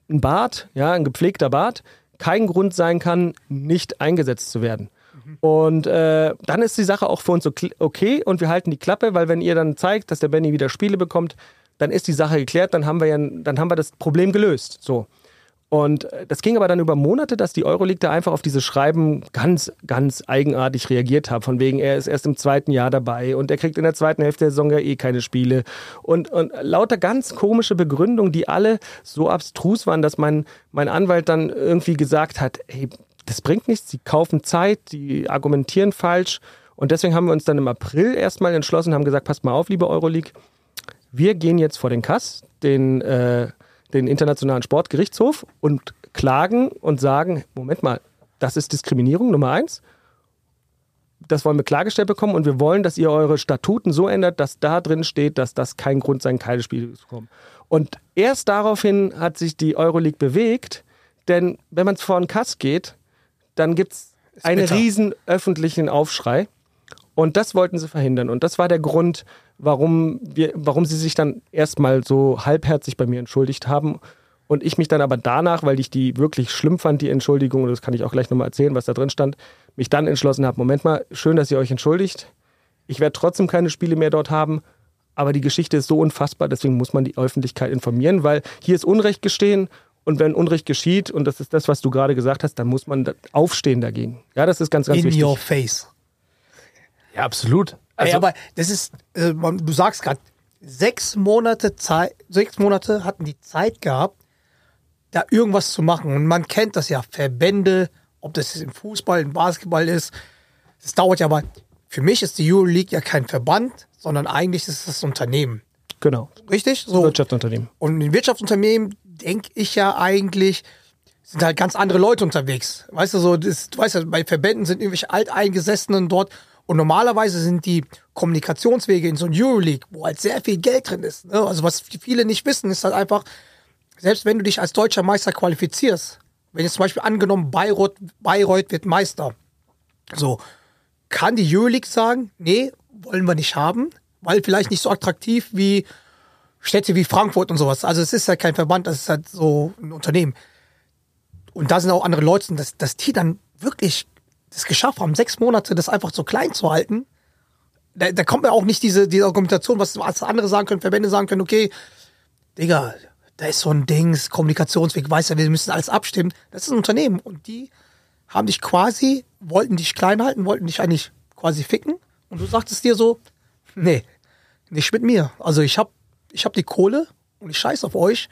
ein Bart, ja, ein gepflegter Bart, kein Grund sein kann, nicht eingesetzt zu werden. Und äh, dann ist die Sache auch für uns ok- okay und wir halten die Klappe, weil wenn ihr dann zeigt, dass der Benny wieder Spiele bekommt, dann ist die Sache geklärt, dann haben wir ja, dann haben wir das Problem gelöst. So. Und äh, das ging aber dann über Monate, dass die Euroleague da einfach auf diese Schreiben ganz, ganz eigenartig reagiert hat. Von wegen, er ist erst im zweiten Jahr dabei und er kriegt in der zweiten Hälfte der Saison ja eh keine Spiele. Und, und lauter ganz komische Begründungen, die alle so abstrus waren, dass mein, mein Anwalt dann irgendwie gesagt hat, ey, das bringt nichts, sie kaufen Zeit, die argumentieren falsch. Und deswegen haben wir uns dann im April erstmal entschlossen, haben gesagt, passt mal auf, liebe Euroleague, wir gehen jetzt vor den Kass, den, äh, den Internationalen Sportgerichtshof und klagen und sagen, Moment mal, das ist Diskriminierung Nummer eins. Das wollen wir klargestellt bekommen und wir wollen, dass ihr eure Statuten so ändert, dass da drin steht, dass das kein Grund sein, keine Spiele zu bekommen. Und erst daraufhin hat sich die Euroleague bewegt, denn wenn man vor den Kass geht, dann gibt es einen bitter. riesen öffentlichen Aufschrei. Und das wollten sie verhindern. Und das war der Grund, warum, wir, warum sie sich dann erstmal so halbherzig bei mir entschuldigt haben. Und ich mich dann aber danach, weil ich die wirklich schlimm fand, die Entschuldigung, und das kann ich auch gleich nochmal erzählen, was da drin stand, mich dann entschlossen habe, Moment mal, schön, dass ihr euch entschuldigt. Ich werde trotzdem keine Spiele mehr dort haben. Aber die Geschichte ist so unfassbar, deswegen muss man die Öffentlichkeit informieren, weil hier ist Unrecht gestehen und wenn Unrecht geschieht, und das ist das, was du gerade gesagt hast, dann muss man aufstehen dagegen. Ja, das ist ganz, ganz In wichtig. your face. Ja, absolut. Ey, Also, aber das ist, äh, du sagst gerade, sechs Monate Zeit, sechs Monate hatten die Zeit gehabt, da irgendwas zu machen. Und man kennt das ja, Verbände, ob das im Fußball, im Basketball ist. Das dauert ja aber. Für mich ist die Euroleague ja kein Verband, sondern eigentlich ist es das Unternehmen. Genau. Richtig? So. Wirtschaftsunternehmen. Und ein Wirtschaftsunternehmen, denke ich ja eigentlich, sind halt ganz andere Leute unterwegs. Weißt du, so, das, du weißt ja, bei Verbänden sind irgendwelche Alteingesessenen dort und normalerweise sind die Kommunikationswege in so einem Euroleague, wo halt sehr viel Geld drin ist. Ne? Also was viele nicht wissen, ist halt einfach, selbst wenn du dich als deutscher Meister qualifizierst, wenn jetzt zum Beispiel angenommen Bayreuth, Bayreuth wird Meister, so, kann die Euroleague sagen, nee, wollen wir nicht haben, weil vielleicht nicht so attraktiv wie Städte wie Frankfurt und sowas. Also es ist ja kein Verband, das ist halt so ein Unternehmen. Und da sind auch andere Leute, dass, dass die dann wirklich das geschafft haben, sechs Monate das einfach so klein zu halten. Da, da kommt mir auch nicht diese, diese Argumentation, was, was andere sagen können, Verbände sagen können, okay, Digga, da ist so ein Dings, Kommunikationsweg, weiß ja, wir müssen alles abstimmen. Das ist ein Unternehmen und die haben dich quasi, wollten dich klein halten, wollten dich eigentlich quasi ficken und du sagtest dir so, nee, nicht mit mir. Also ich hab, ich hab die Kohle und ich scheiß auf euch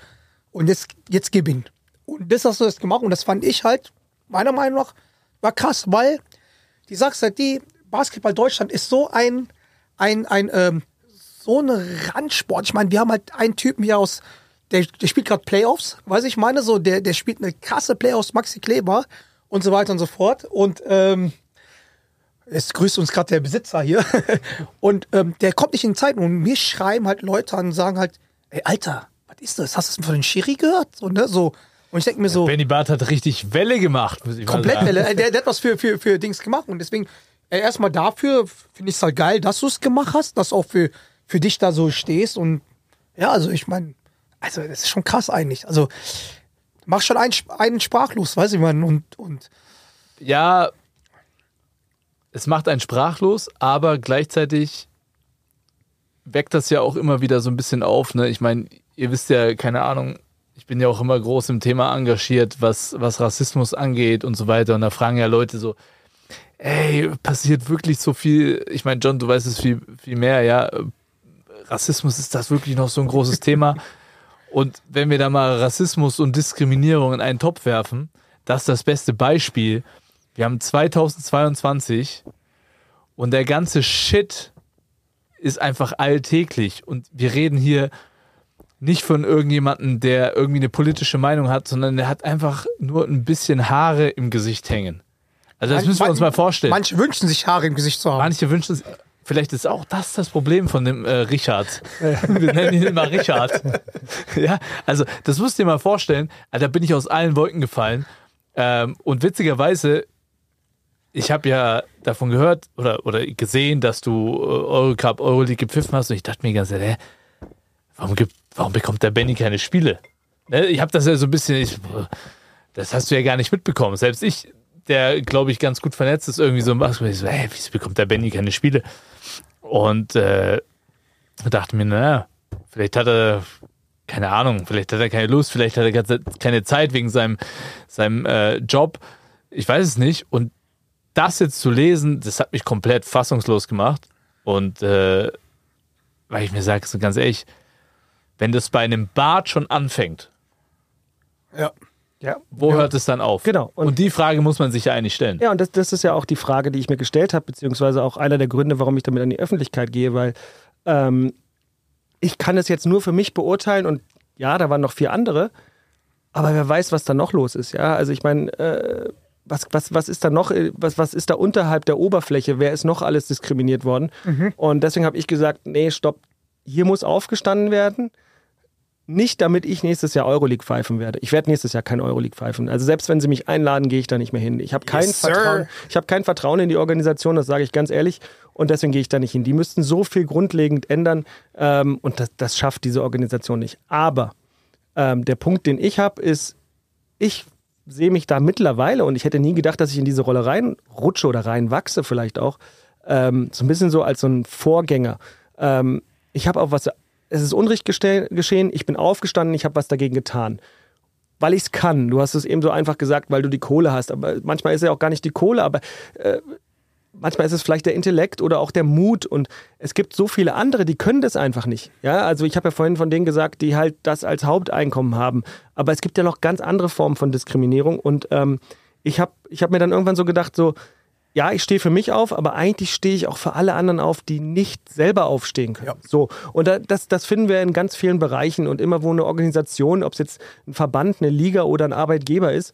und jetzt, jetzt gib ihn. Und das hast du jetzt gemacht und das fand ich halt, meiner Meinung nach, war krass, weil die sagst halt, die Basketball Deutschland ist so ein, ein, ein, ähm, so eine Randsport. Ich meine, wir haben halt einen Typen hier aus, der, der spielt gerade Playoffs, weiß ich meine, so, der, der spielt eine krasse Playoffs, Maxi Kleber und so weiter und so fort. Und ähm, es grüßt uns gerade der Besitzer hier. und ähm, der kommt nicht in die Zeit. Und mir schreiben halt Leute an und sagen halt, ey, Alter, was ist das? Hast du das von den Schiri gehört? So, ne? so. Und ich denke mir so, Benny Barth hat richtig Welle gemacht, muss ich mal komplett sagen. Welle. Äh, Der, der hat was für, für, für Dings gemacht. Und deswegen, äh, erstmal dafür finde ich es halt geil, dass du es gemacht hast, dass du auch für, für dich da so stehst. Und ja, also ich meine, also das ist schon krass eigentlich. Also mach schon einen, einen sprachlos, weiß ich man. Und, und Ja, es macht einen sprachlos, aber gleichzeitig weckt das ja auch immer wieder so ein bisschen auf. Ne? Ich meine, ihr wisst ja, keine Ahnung, bin ja auch immer groß im Thema engagiert, was, was Rassismus angeht und so weiter. Und da fragen ja Leute so, ey, passiert wirklich so viel? Ich meine, John, du weißt es viel, viel mehr, ja. Rassismus ist das wirklich noch so ein großes Thema. Und wenn wir da mal Rassismus und Diskriminierung in einen Topf werfen, das ist das beste Beispiel. Wir haben 2022 und der ganze Shit ist einfach alltäglich. Und wir reden hier nicht von irgendjemandem, der irgendwie eine politische Meinung hat, sondern der hat einfach nur ein bisschen Haare im Gesicht hängen. Also das müssen wir uns mal vorstellen. Manche wünschen sich Haare im Gesicht zu haben. Manche wünschen es. Vielleicht ist auch das das Problem von dem äh, Richard. Wir nennen ihn immer Richard. ja, also das musst du dir mal vorstellen. Also, da bin ich aus allen Wolken gefallen. Ähm, und witzigerweise, ich habe ja davon gehört oder, oder gesehen, dass du äh, Eurocup, Euroleague gepfiffen hast. Und ich dachte mir ganz ehrlich, hä, warum, gibt, warum bekommt der Benny keine Spiele? Ne? Ich habe das ja so ein bisschen, ich, das hast du ja gar nicht mitbekommen. Selbst ich, der, glaube ich, ganz gut vernetzt ist, irgendwie so so, hey, wieso bekommt der Benny keine Spiele? Und äh, dachte mir, naja, vielleicht hat er, keine Ahnung, vielleicht hat er keine Lust, vielleicht hat er keine Zeit wegen seinem, seinem äh, Job. Ich weiß es nicht. Und das jetzt zu lesen, das hat mich komplett fassungslos gemacht. Und äh, weil ich mir sage, so ganz ehrlich, wenn das bei einem Bart schon anfängt, Ja. Ja. wo hört es dann auf? Genau. Und, Und- die Frage muss man sich ja eigentlich stellen. Ja, und das, das ist ja auch die Frage, die ich mir gestellt habe, beziehungsweise auch einer der Gründe, warum ich damit an die Öffentlichkeit gehe, weil ähm, ich kann es jetzt nur für mich beurteilen und ja, da waren noch vier andere, aber wer weiß, was da noch los ist, ja. Also ich meine, äh, was, was, was ist da noch, äh, was, was ist da unterhalb der Oberfläche? Wer ist noch alles diskriminiert worden? Und deswegen habe ich gesagt, nee, stopp, hier muss aufgestanden werden. Nicht, damit ich nächstes Jahr Euroleague pfeifen werde. Ich werde nächstes Jahr kein Euroleague pfeifen. Also selbst wenn sie mich einladen, gehe ich da nicht mehr hin. Ich habe kein, Yes. Vertrauen, ich habe kein Vertrauen in die Organisation, das sage ich ganz ehrlich. Und deswegen gehe ich da nicht hin. Die müssten so viel grundlegend ändern ähm, und das, das schafft diese Organisation nicht. Aber ähm, der Punkt, den ich habe, ist, ich sehe mich da mittlerweile und ich hätte nie gedacht, dass ich in diese Rolle reinrutsche oder reinwachse vielleicht auch, ähm, so ein bisschen so als so ein Vorgänger. Ähm, ich habe auch was, es ist Unrecht geschehen, ich bin aufgestanden, ich habe was dagegen getan. Weil ich es kann. Du hast es eben so einfach gesagt, weil du die Kohle hast. Aber manchmal ist ja auch gar nicht die Kohle, aber äh, manchmal ist es vielleicht der Intellekt oder auch der Mut und es gibt so viele andere, die können das einfach nicht. Ja, also ich habe ja vorhin von denen gesagt, die halt das als Haupteinkommen haben. Aber es gibt ja noch ganz andere Formen von Diskriminierung und ähm, ich habe ich hab mir dann irgendwann so gedacht, so, ja, ich stehe für mich auf, aber eigentlich stehe ich auch für alle anderen auf, die nicht selber aufstehen können. Ja. So. Und da, das, das finden wir in ganz vielen Bereichen und immer, wo eine Organisation, ob es jetzt ein Verband, eine Liga oder ein Arbeitgeber ist,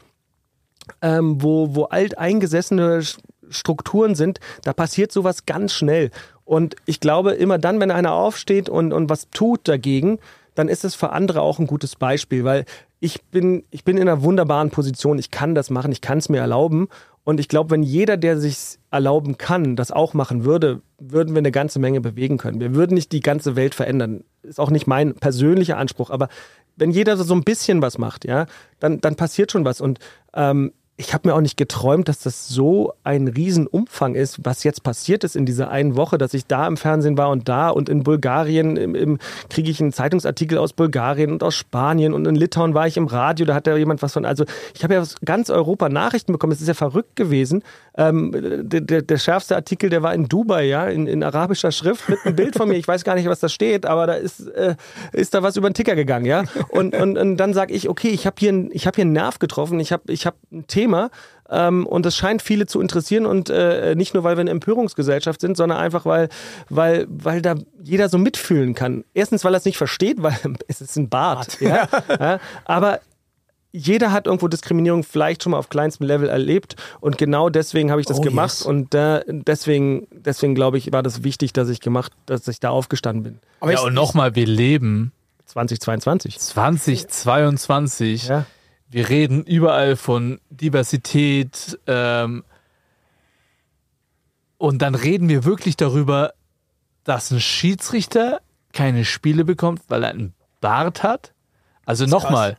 ähm, wo, wo alteingesessene Strukturen sind, da passiert sowas ganz schnell. Und ich glaube, immer dann, wenn einer aufsteht und, und was tut dagegen, dann ist es für andere auch ein gutes Beispiel, weil ich bin, ich bin in einer wunderbaren Position, ich kann das machen, ich kann es mir erlauben. Und ich glaube, wenn jeder, der sich erlauben kann, das auch machen würde, würden wir eine ganze Menge bewegen können. Wir würden nicht die ganze Welt verändern. Ist auch nicht mein persönlicher Anspruch, aber wenn jeder so ein bisschen was macht, ja, dann, dann passiert schon was. Und ähm, ich habe mir auch nicht geträumt, dass das so ein Riesenumfang ist, was jetzt passiert ist in dieser einen Woche, dass ich da im Fernsehen war und da und in Bulgarien im, im, kriege ich einen Zeitungsartikel aus Bulgarien und aus Spanien und in Litauen war ich im Radio, da hat da jemand was von. Also ich habe ja aus ganz Europa Nachrichten bekommen, es ist ja verrückt gewesen. Ähm, der, der, der schärfste Artikel, der war in Dubai, ja, in, in arabischer Schrift mit einem Bild von mir. Ich weiß gar nicht, was da steht, aber da ist, äh, ist da was über den Ticker gegangen, ja. Und, und, und dann sage ich, okay, ich habe hier, hab hier einen Nerv getroffen, ich habe ich hab ein Thema ähm, und das scheint viele zu interessieren und äh, nicht nur, weil wir eine Empörungsgesellschaft sind, sondern einfach, weil, weil, weil da jeder so mitfühlen kann. Erstens, weil er es nicht versteht, weil es ist ein Bart. Ja? ja? Aber jeder hat irgendwo Diskriminierung vielleicht schon mal auf kleinstem Level erlebt und genau deswegen habe ich das Oh, gemacht yes. und äh, deswegen, deswegen glaube ich, war das wichtig, dass ich gemacht, dass ich da aufgestanden bin. Aber Ja, ich, und nochmal, wir leben 2022. 2022. Ja. Wir reden überall von Diversität. Ähm, und dann reden wir wirklich darüber, dass ein Schiedsrichter keine Spiele bekommt, weil er einen Bart hat. Also nochmal.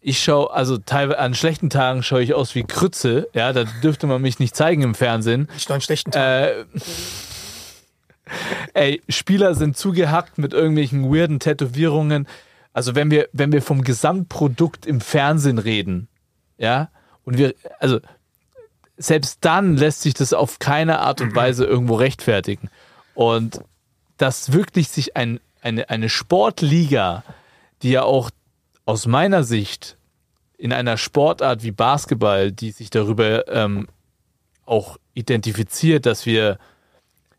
Ich schaue, also teilweise an schlechten Tagen schaue ich aus wie Krütze. Ja, da dürfte man mich nicht zeigen im Fernsehen. ich einen schlechten Tag. Äh, ey, Spieler sind zugehackt mit irgendwelchen weirden Tätowierungen. Also wenn wir, wenn wir vom Gesamtprodukt im Fernsehen reden, ja, und wir, also selbst dann lässt sich das auf keine Art und Weise irgendwo rechtfertigen. Und dass wirklich sich ein, eine, eine Sportliga, die ja auch aus meiner Sicht in einer Sportart wie Basketball, die sich darüber ähm, auch identifiziert, dass wir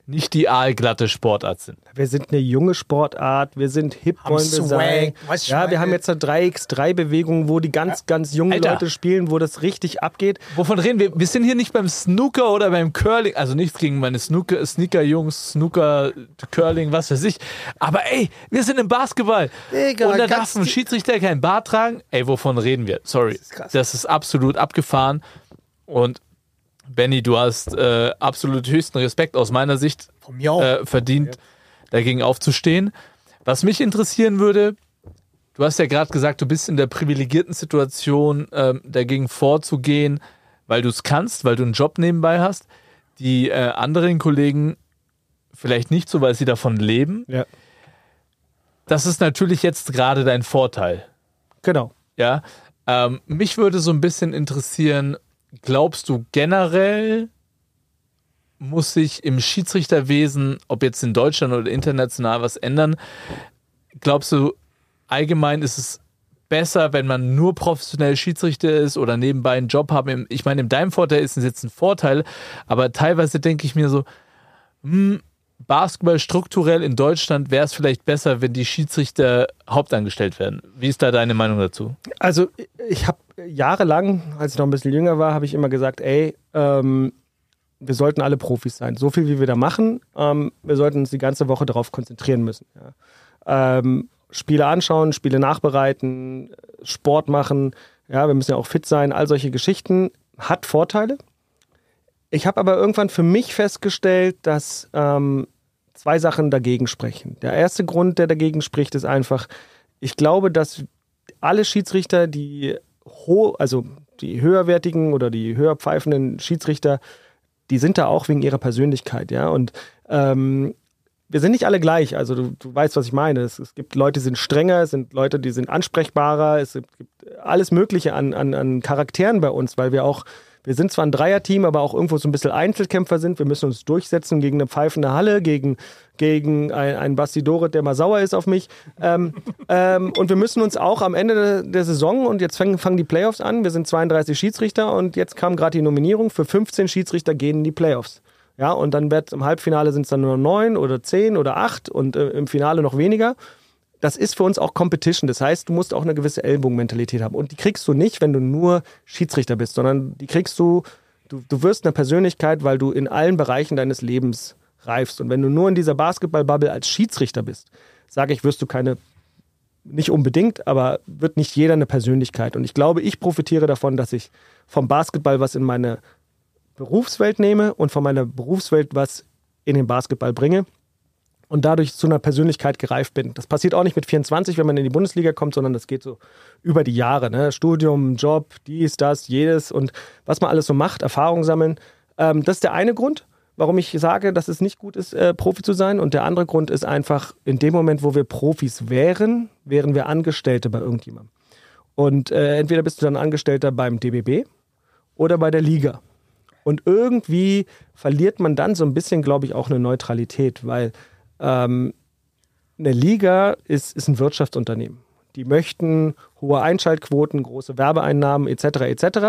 nicht die aalglatte Sportart sind. Wir sind eine junge Sportart, wir sind hip, Haben wollen wir Swag, sein. Ja, wir haben jetzt eine 3x3-Bewegung, wo die ganz, ganz jungen Alter. Leute spielen, wo das richtig abgeht. Wovon reden wir? Wir sind hier nicht beim Snooker oder beim Curling, also nichts gegen meine Snooker, Sneaker-Jungs, Snooker, Curling, was weiß ich. Aber ey, wir sind im Basketball. Digga, Und da darf ein Schiedsrichter kein Bart tragen. Ey, wovon reden wir? Sorry. ist krass. Das ist absolut abgefahren. Und Benny, du hast äh, absolut höchsten Respekt aus meiner Sicht äh, verdient, dagegen aufzustehen. Was mich interessieren würde, du hast ja gerade gesagt, du bist in der privilegierten Situation, ähm, dagegen vorzugehen, weil du es kannst, weil du einen Job nebenbei hast. Die äh, anderen Kollegen vielleicht nicht so, weil sie davon leben. Ja. Das ist natürlich jetzt gerade dein Vorteil. Genau. Ja, ähm, mich würde so ein bisschen interessieren, glaubst du generell muss sich im Schiedsrichterwesen, ob jetzt in Deutschland oder international, was ändern? Glaubst du allgemein ist es besser, wenn man nur professionell Schiedsrichter ist oder nebenbei einen Job haben? Ich meine, in deinem Vorteil ist es jetzt ein Vorteil, aber teilweise denke ich mir so, hm, Basketball strukturell in Deutschland wäre es vielleicht besser, wenn die Schiedsrichter hauptangestellt werden. Wie ist da deine Meinung dazu? Also ich habe jahrelang, als ich noch ein bisschen jünger war, habe ich immer gesagt, ey, ähm, wir sollten alle Profis sein. So viel, wie wir da machen, ähm, wir sollten uns die ganze Woche darauf konzentrieren müssen. Ja. Ähm, Spiele anschauen, Spiele nachbereiten, Sport machen, ja, wir müssen ja auch fit sein, all solche Geschichten hat Vorteile. Ich habe aber irgendwann für mich festgestellt, dass ähm, zwei Sachen dagegen sprechen. Der erste Grund, der dagegen spricht, ist einfach, ich glaube, dass alle Schiedsrichter, die ho also die höherwertigen oder die höher pfeifenden Schiedsrichter, die sind da auch wegen ihrer Persönlichkeit, ja. Und ähm, wir sind nicht alle gleich. Also du, du weißt, was ich meine. Es, es, gibt Leute, die sind strenger, es sind Leute, die sind ansprechbarer, es gibt alles Mögliche an, an, an Charakteren bei uns, weil wir auch, wir sind zwar ein Dreierteam, aber auch irgendwo so ein bisschen Einzelkämpfer sind. Wir müssen uns durchsetzen gegen eine pfeifende Halle, gegen, gegen einen Basti Doret, der mal sauer ist auf mich. Ähm, ähm, und wir müssen uns auch am Ende der Saison, und jetzt fangen, fangen die Playoffs an, wir sind 32 Schiedsrichter und jetzt kam gerade die Nominierung, für 15 Schiedsrichter gehen in die Playoffs. Ja, und dann wird im Halbfinale sind es dann nur neun oder zehn oder acht und äh, im Finale noch weniger. Das ist für uns auch Competition. Das heißt, du musst auch eine gewisse Ellbogenmentalität haben. Und die kriegst du nicht, wenn du nur Schiedsrichter bist, sondern die kriegst du, du, du wirst eine Persönlichkeit, weil du in allen Bereichen deines Lebens reifst. Und wenn du nur in dieser Basketball-Bubble als Schiedsrichter bist, sage ich, wirst du keine, nicht unbedingt, aber wird nicht jeder eine Persönlichkeit. Und ich glaube, ich profitiere davon, dass ich vom Basketball was in meine Berufswelt nehme und von meiner Berufswelt was in den Basketball bringe und dadurch zu einer Persönlichkeit gereift bin. Das passiert auch nicht mit 24, wenn man in die Bundesliga kommt, sondern das geht so über die Jahre. Ne? Studium, Job, dies, das, jedes und was man alles so macht, Erfahrung sammeln. Ähm, das ist der eine Grund, warum ich sage, dass es nicht gut ist, äh, Profi zu sein. Und der andere Grund ist einfach, in dem Moment, wo wir Profis wären, wären wir Angestellte bei irgendjemandem. Und äh, entweder bist du dann Angestellter beim DBB oder bei der Liga. Und irgendwie verliert man dann so ein bisschen, glaube ich, auch eine Neutralität, weil ähm, eine Liga ist, ist ein Wirtschaftsunternehmen. Die möchten hohe Einschaltquoten, große Werbeeinnahmen etc. etc.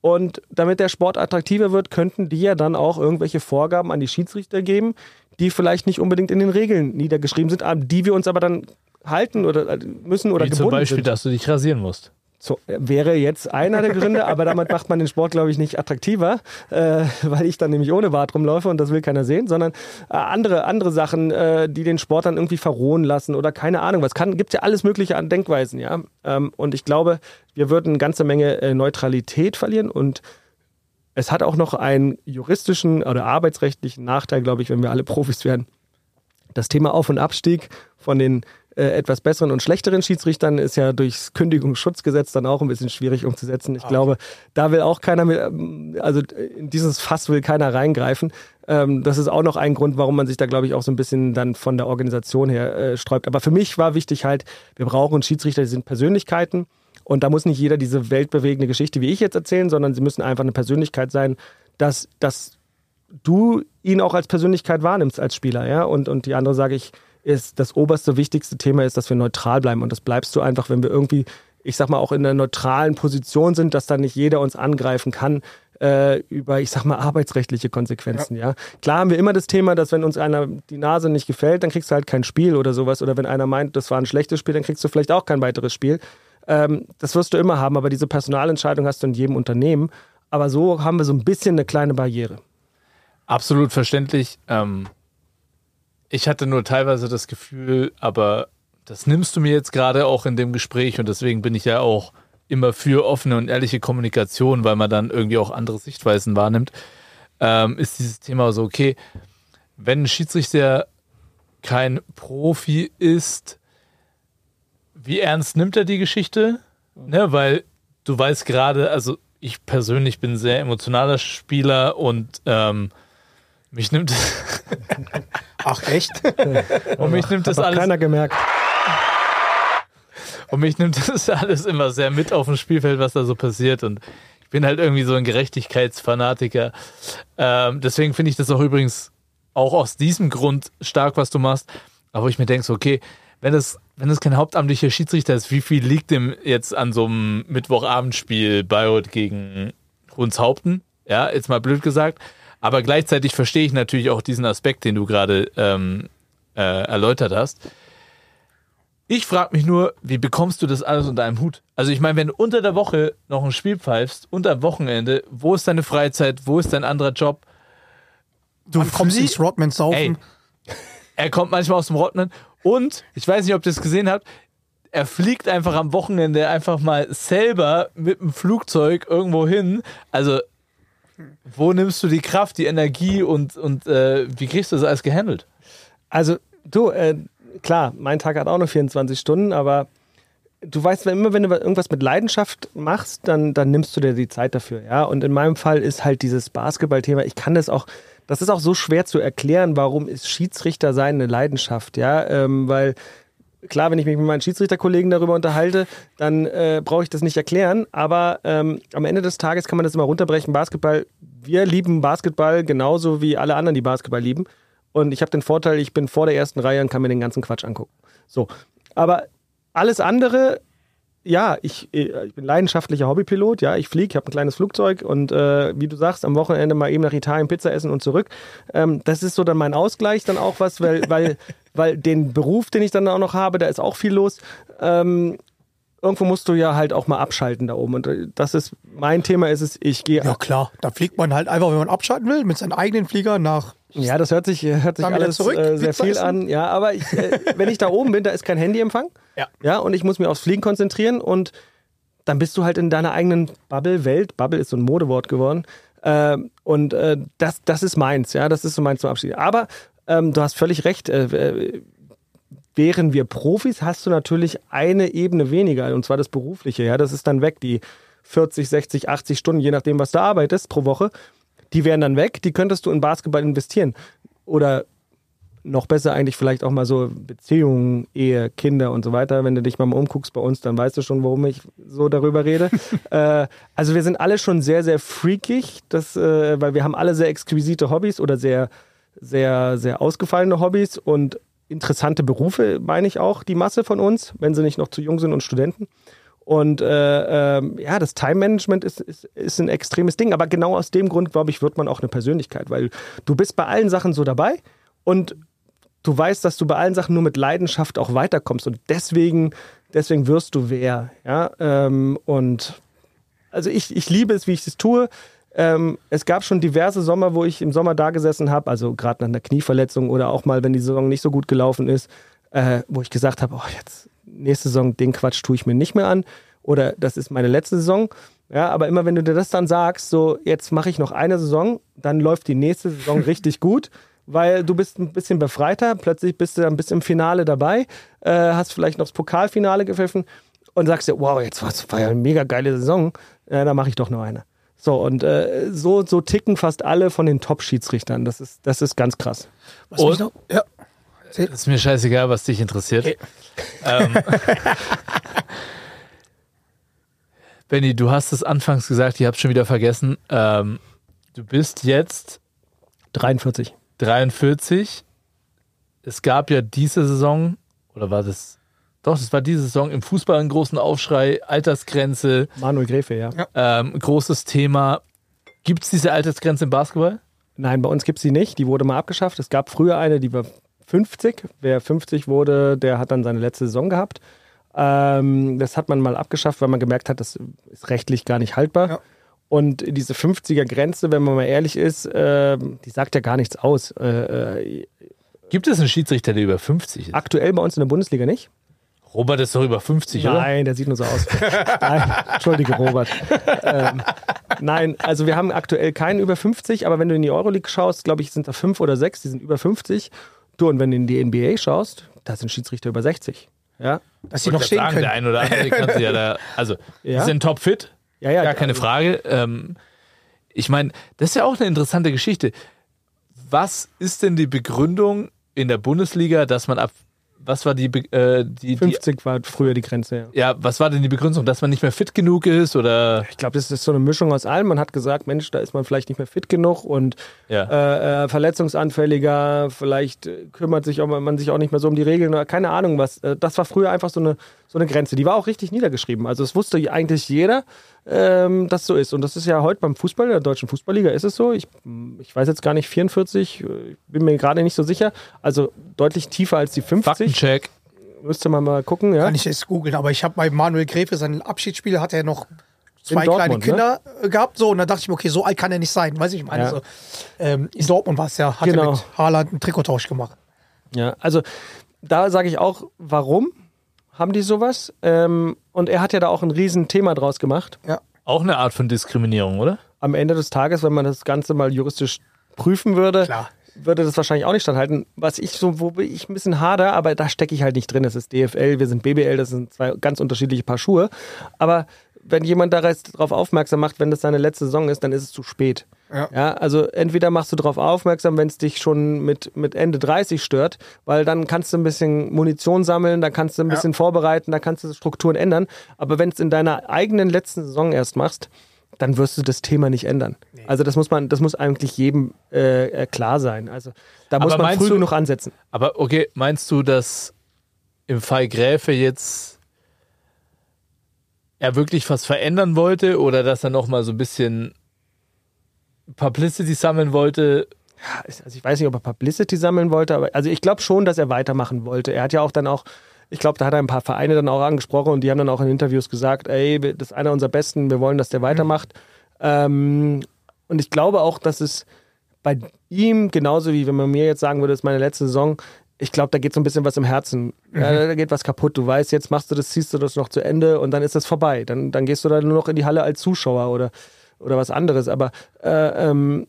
Und damit der Sport attraktiver wird, könnten die ja dann auch irgendwelche Vorgaben an die Schiedsrichter geben, die vielleicht nicht unbedingt in den Regeln niedergeschrieben sind, die wir uns aber dann halten oder äh, müssen oder Wie gebunden zum Beispiel, sind. dass du dich rasieren musst. So, wäre jetzt einer der Gründe, aber damit macht man den Sport, glaube ich, nicht attraktiver, äh, weil ich dann nämlich ohne Bart rumlaufe und das will keiner sehen, sondern äh, andere, andere Sachen, äh, die den Sport dann irgendwie verrohen lassen oder keine Ahnung. Was kann, gibt ja alles Mögliche an Denkweisen, ja. Ähm, und ich glaube, wir würden eine ganze Menge äh, Neutralität verlieren und es hat auch noch einen juristischen oder arbeitsrechtlichen Nachteil, glaube ich, wenn wir alle Profis werden. Das Thema Auf- und Abstieg von den äh, etwas besseren und schlechteren Schiedsrichtern ist ja durchs Kündigungsschutzgesetz dann auch ein bisschen schwierig umzusetzen. Ich glaube, da will auch keiner, mit, ähm, also in dieses Fass will keiner reingreifen. Ähm, das ist auch noch ein Grund, warum man sich da, glaube ich, auch so ein bisschen dann von der Organisation her äh, sträubt. Aber für mich war wichtig halt, wir brauchen Schiedsrichter, die sind Persönlichkeiten. Und da muss nicht jeder diese weltbewegende Geschichte wie ich jetzt erzählen, sondern sie müssen einfach eine Persönlichkeit sein, dass, dass du ihn auch als Persönlichkeit wahrnimmst als Spieler, ja. Und, und die andere sage ich, ist das oberste, wichtigste Thema ist, dass wir neutral bleiben. Und das bleibst du einfach, wenn wir irgendwie, ich sag mal, auch in einer neutralen Position sind, dass dann nicht jeder uns angreifen kann äh, über, ich sag mal, arbeitsrechtliche Konsequenzen, ja. ja. Klar haben wir immer das Thema, dass wenn uns einer die Nase nicht gefällt, dann kriegst du halt kein Spiel oder sowas. Oder wenn einer meint, das war ein schlechtes Spiel, dann kriegst du vielleicht auch kein weiteres Spiel. Ähm, das wirst du immer haben, aber diese Personalentscheidung hast du in jedem Unternehmen. Aber so haben wir so ein bisschen eine kleine Barriere. Absolut verständlich. Ähm, ich hatte nur teilweise das Gefühl, aber das nimmst du mir jetzt gerade auch in dem Gespräch und deswegen bin ich ja auch immer für offene und ehrliche Kommunikation, weil man dann irgendwie auch andere Sichtweisen wahrnimmt, ähm, ist dieses Thema so, okay, wenn ein Schiedsrichter kein Profi ist, wie ernst nimmt er die Geschichte? Ne, weil du weißt gerade, also ich persönlich bin ein sehr emotionaler Spieler und ähm, mich nimmt Ach, echt? und mich nimmt das alles keiner gemerkt. und mich nimmt das alles immer sehr mit auf dem Spielfeld, was da so passiert und ich bin halt irgendwie so ein Gerechtigkeitsfanatiker. Ähm, deswegen finde ich das auch übrigens auch aus diesem Grund stark, was du machst. Aber wo ich mir denke, so, okay, wenn das, wenn das kein hauptamtlicher Schiedsrichter ist, wie viel liegt dem jetzt an so einem Mittwochabendspiel Bayreuth gegen Hunshaupten? Ja, jetzt mal blöd gesagt. Aber gleichzeitig verstehe ich natürlich auch diesen Aspekt, den du gerade ähm, äh, erläutert hast. Ich frage mich nur, wie bekommst du das alles unter einem Hut? Also ich meine, wenn du unter der Woche noch ein Spiel pfeifst, unter Wochenende, wo ist deine Freizeit, wo ist dein anderer Job? Du kommst flie- ins Rodman saufen. Ey, er kommt manchmal aus dem Rottnen und ich weiß nicht, ob ihr das gesehen habt, er fliegt einfach am Wochenende einfach mal selber mit dem Flugzeug irgendwo hin. Also wo nimmst du die Kraft, die Energie und, und äh, wie kriegst du das alles gehandelt? Also, du, äh, klar, mein Tag hat auch nur 24 Stunden, aber du weißt, immer, wenn du irgendwas mit Leidenschaft machst, dann, dann nimmst du dir die Zeit dafür, ja. Und in meinem Fall ist halt dieses Basketballthema, ich kann das auch, das ist auch so schwer zu erklären, warum ist Schiedsrichter sein eine Leidenschaft, ja, ähm, weil klar, wenn ich mich mit meinen Schiedsrichterkollegen darüber unterhalte, dann äh, brauche ich das nicht erklären. Aber ähm, am Ende des Tages kann man das immer runterbrechen. Basketball, wir lieben Basketball genauso wie alle anderen, die Basketball lieben. Und ich habe den Vorteil, ich bin vor der ersten Reihe und kann mir den ganzen Quatsch angucken. So. Aber alles andere, ja, ich, äh, ich bin leidenschaftlicher Hobbypilot, ja, ich fliege, ich habe ein kleines Flugzeug und äh, wie du sagst, am Wochenende mal eben nach Italien Pizza essen und zurück. Ähm, das ist so dann mein Ausgleich dann auch was, weil, weil, weil den Beruf, den ich dann auch noch habe, da ist auch viel los. Ähm, irgendwo musst du ja halt auch mal abschalten da oben. Und äh, das ist mein Thema, ist es, ich gehe. Ja klar, da fliegt man halt einfach, wenn man abschalten will, mit seinem eigenen Flieger nach. Ja, das hört sich, hört sich alles zurück, äh, sehr viel essen. an. Ja, aber ich, äh, wenn ich da oben bin, da ist kein Handyempfang. Ja. Ja, und ich muss mich aufs Fliegen konzentrieren und dann bist du halt in deiner eigenen Bubble, Welt. Bubble ist so ein Modewort geworden. Ähm, und äh, das, das ist meins, ja, das ist so meins zum Abschied. Aber ähm, du hast völlig recht. Äh, äh, wären wir Profis, hast du natürlich eine Ebene weniger, und zwar das Berufliche. Ja, das ist dann weg, die 40, 60, 80 Stunden, je nachdem, was du arbeitest pro Woche. Die wären dann weg, die könntest du in Basketball investieren. Oder noch besser eigentlich vielleicht auch mal so Beziehungen, Ehe, Kinder und so weiter. Wenn du dich mal umguckst bei uns, dann weißt du schon, warum ich so darüber rede. äh, also wir sind alle schon sehr, sehr freakig, das, äh, weil wir haben alle sehr exquisite Hobbys oder sehr, sehr, sehr ausgefallene Hobbys und interessante Berufe, meine ich auch, die Masse von uns, wenn sie nicht noch zu jung sind und Studenten. Und äh, ähm, ja, das Time-Management ist, ist, ist ein extremes Ding. Aber genau aus dem Grund, glaube ich, wird man auch eine Persönlichkeit, weil du bist bei allen Sachen so dabei und du weißt, dass du bei allen Sachen nur mit Leidenschaft auch weiterkommst. Und deswegen, deswegen wirst du wer. Ja? Ähm, und also ich, ich liebe es, wie ich es tue. Ähm, es gab schon diverse Sommer, wo ich im Sommer da gesessen habe, also gerade nach einer Knieverletzung oder auch mal, wenn die Saison nicht so gut gelaufen ist, äh, wo ich gesagt habe, oh, jetzt nächste Saison, den Quatsch tue ich mir nicht mehr an oder das ist meine letzte Saison. Ja, aber immer wenn du dir das dann sagst, so jetzt mache ich noch eine Saison, dann läuft die nächste Saison richtig gut, weil du bist ein bisschen befreiter, plötzlich bist du dann bis im Finale dabei, äh, hast vielleicht noch das Pokalfinale gepfiffen und sagst dir, wow, jetzt war es ja eine mega geile Saison, äh, da mache ich doch noch eine. So, und äh, so, so ticken fast alle von den Top-Schiedsrichtern. Das ist, das ist ganz krass. Was mich noch, ja. Ist mir scheißegal, was dich interessiert. Okay. Ähm, Benny, du hast es anfangs gesagt, ich habe schon wieder vergessen. Ähm, du bist jetzt 43. 43. Es gab ja diese Saison, oder war das? Doch, es war diese Saison im Fußball einen großen Aufschrei, Altersgrenze, Manuel Gräfe, ja. ähm, großes Thema. Gibt es diese Altersgrenze im Basketball? Nein, bei uns gibt es die nicht. Die wurde mal abgeschafft. Es gab früher eine, die war 50. Wer 50 wurde, der hat dann seine letzte Saison gehabt. Ähm, das hat man mal abgeschafft, weil man gemerkt hat, das ist rechtlich gar nicht haltbar. Ja. Und diese 50er-Grenze, wenn man mal ehrlich ist, äh, die sagt ja gar nichts aus. Äh, äh, Gibt es einen Schiedsrichter, der über 50 ist? aktuell bei uns in der Bundesliga nicht. Robert ist doch über 50, oder? Nein, der sieht nur so aus. nein, Entschuldige, Robert. Ähm, nein, also wir haben aktuell keinen über 50, aber wenn du in die Euroleague schaust, glaube ich, sind da fünf oder sechs, die sind über 50. Du, und wenn du in die NBA schaust, da sind Schiedsrichter über 60. Ja, Dass sie noch stehen sagen, können. Der ein oder andere kann sie ja da. Also, Ja. die sind topfit, ja, ja. gar keine also- Frage. Ähm, ich meine, das ist ja auch eine interessante Geschichte. Was ist denn die Begründung in der Bundesliga, dass man ab. Was war die, äh, die, die 50 war früher die Grenze, ja. ja, was war denn die Begründung, dass man nicht mehr fit genug ist oder Ich glaube, das ist so eine Mischung aus allem. Man hat gesagt, Mensch, da ist man vielleicht nicht mehr fit genug und ja. äh, äh, verletzungsanfälliger, vielleicht kümmert sich auch, man sich auch nicht mehr so um die Regeln oder keine Ahnung was. Äh, das war früher einfach so eine, so eine Grenze. Die war auch richtig niedergeschrieben. Also es wusste eigentlich jeder, ähm, dass so ist. Und das ist ja heute beim Fußball, der deutschen Fußballliga ist es so. Ich, ich weiß jetzt gar nicht, 44, äh, bin mir gerade nicht so sicher. Also deutlich tiefer als die 50. Faktencheck. Müsste man mal gucken, ja. Kann ich jetzt googeln, aber ich habe bei Manuel Gräfe, sein Abschiedsspiel, hat er noch zwei Dortmund, kleine ne? Kinder äh, gehabt. So, und da dachte ich mir, okay, so alt kann er nicht sein. Weiß ich, ich meine, Ja. so, ähm, in Dortmund war es ja, hat Genau. er mit Haaland einen Trikottausch gemacht. Ja, also da sage ich auch, warum haben die sowas? Ähm, und er hat ja da auch ein Riesenthema draus gemacht. Ja. Auch eine Art von Diskriminierung, oder? Am Ende des Tages, wenn man das Ganze mal juristisch prüfen würde, Klar. würde das wahrscheinlich auch nicht standhalten. Was ich so, wo ich ein bisschen hader, aber da stecke ich halt nicht drin. Das ist DFL, wir sind BBL, das sind zwei ganz unterschiedliche Paar Schuhe. Aber wenn jemand darauf aufmerksam macht, wenn das seine letzte Saison ist, dann ist es zu spät. Ja. also entweder machst du darauf aufmerksam, wenn es dich schon mit, mit Ende 30 stört, weil dann kannst du ein bisschen Munition sammeln, da kannst du ein bisschen vorbereiten, da kannst du Strukturen ändern. Aber wenn es in deiner eigenen letzten Saison erst machst, dann wirst du das Thema nicht ändern. Also das muss man, das muss eigentlich jedem äh, äh, klar sein. Also da muss Aber man früh du- genug ansetzen. Aber okay, meinst du, dass im Fall Gräfe jetzt er wirklich was verändern wollte oder dass er noch mal so ein bisschen Publicity sammeln wollte? also ich weiß nicht, ob er Publicity sammeln wollte, aber also ich glaube schon, dass er weitermachen wollte. Er hat ja auch dann auch, ich glaube, da hat er ein paar Vereine dann auch angesprochen und die haben dann auch in Interviews gesagt, ey, das ist einer unserer Besten, wir wollen, dass der weitermacht. Ähm, und ich glaube auch, dass es bei ihm genauso wie wenn man mir jetzt sagen würde, das ist meine letzte Saison, ich glaube, da geht so ein bisschen was im Herzen. Ja, da geht was kaputt. Du weißt, jetzt machst du das, ziehst du das noch zu Ende und dann ist das vorbei. Dann, dann gehst du da nur noch in die Halle als Zuschauer oder, oder was anderes. Aber äh, ähm,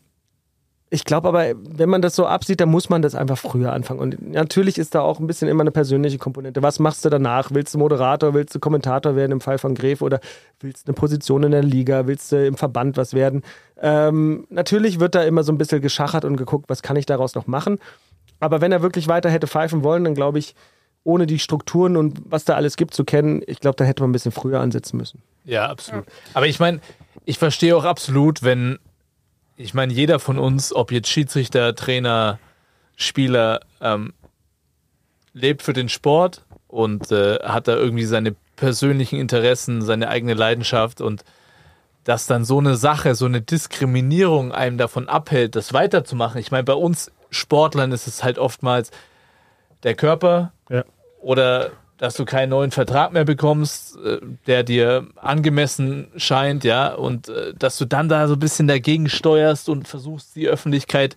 ich glaube aber, wenn man das so absieht, dann muss man das einfach früher anfangen. Und natürlich ist da auch ein bisschen immer eine persönliche Komponente. Was machst du danach? Willst du Moderator, willst du Kommentator werden im Fall von Gref oder willst du eine Position in der Liga, willst du im Verband was werden? Ähm, natürlich wird da immer so ein bisschen geschachert und geguckt, was kann ich daraus noch machen. Aber wenn er wirklich weiter hätte pfeifen wollen, dann glaube ich, ohne die Strukturen und was da alles gibt zu kennen, ich glaube, da hätte man ein bisschen früher ansetzen müssen. Ja, absolut. Aber ich meine, ich verstehe auch absolut, wenn, ich meine, jeder von uns, ob jetzt Schiedsrichter, Trainer, Spieler, ähm, lebt für den Sport und äh, hat da irgendwie seine persönlichen Interessen, seine eigene Leidenschaft und dass dann so eine Sache, so eine Diskriminierung einem davon abhält, das weiterzumachen. Ich meine, bei uns Sportlern ist es halt oftmals der Körper, Ja. oder dass du keinen neuen Vertrag mehr bekommst, äh, der dir angemessen scheint, ja, und äh, dass du dann da so ein bisschen dagegen steuerst und versuchst, die Öffentlichkeit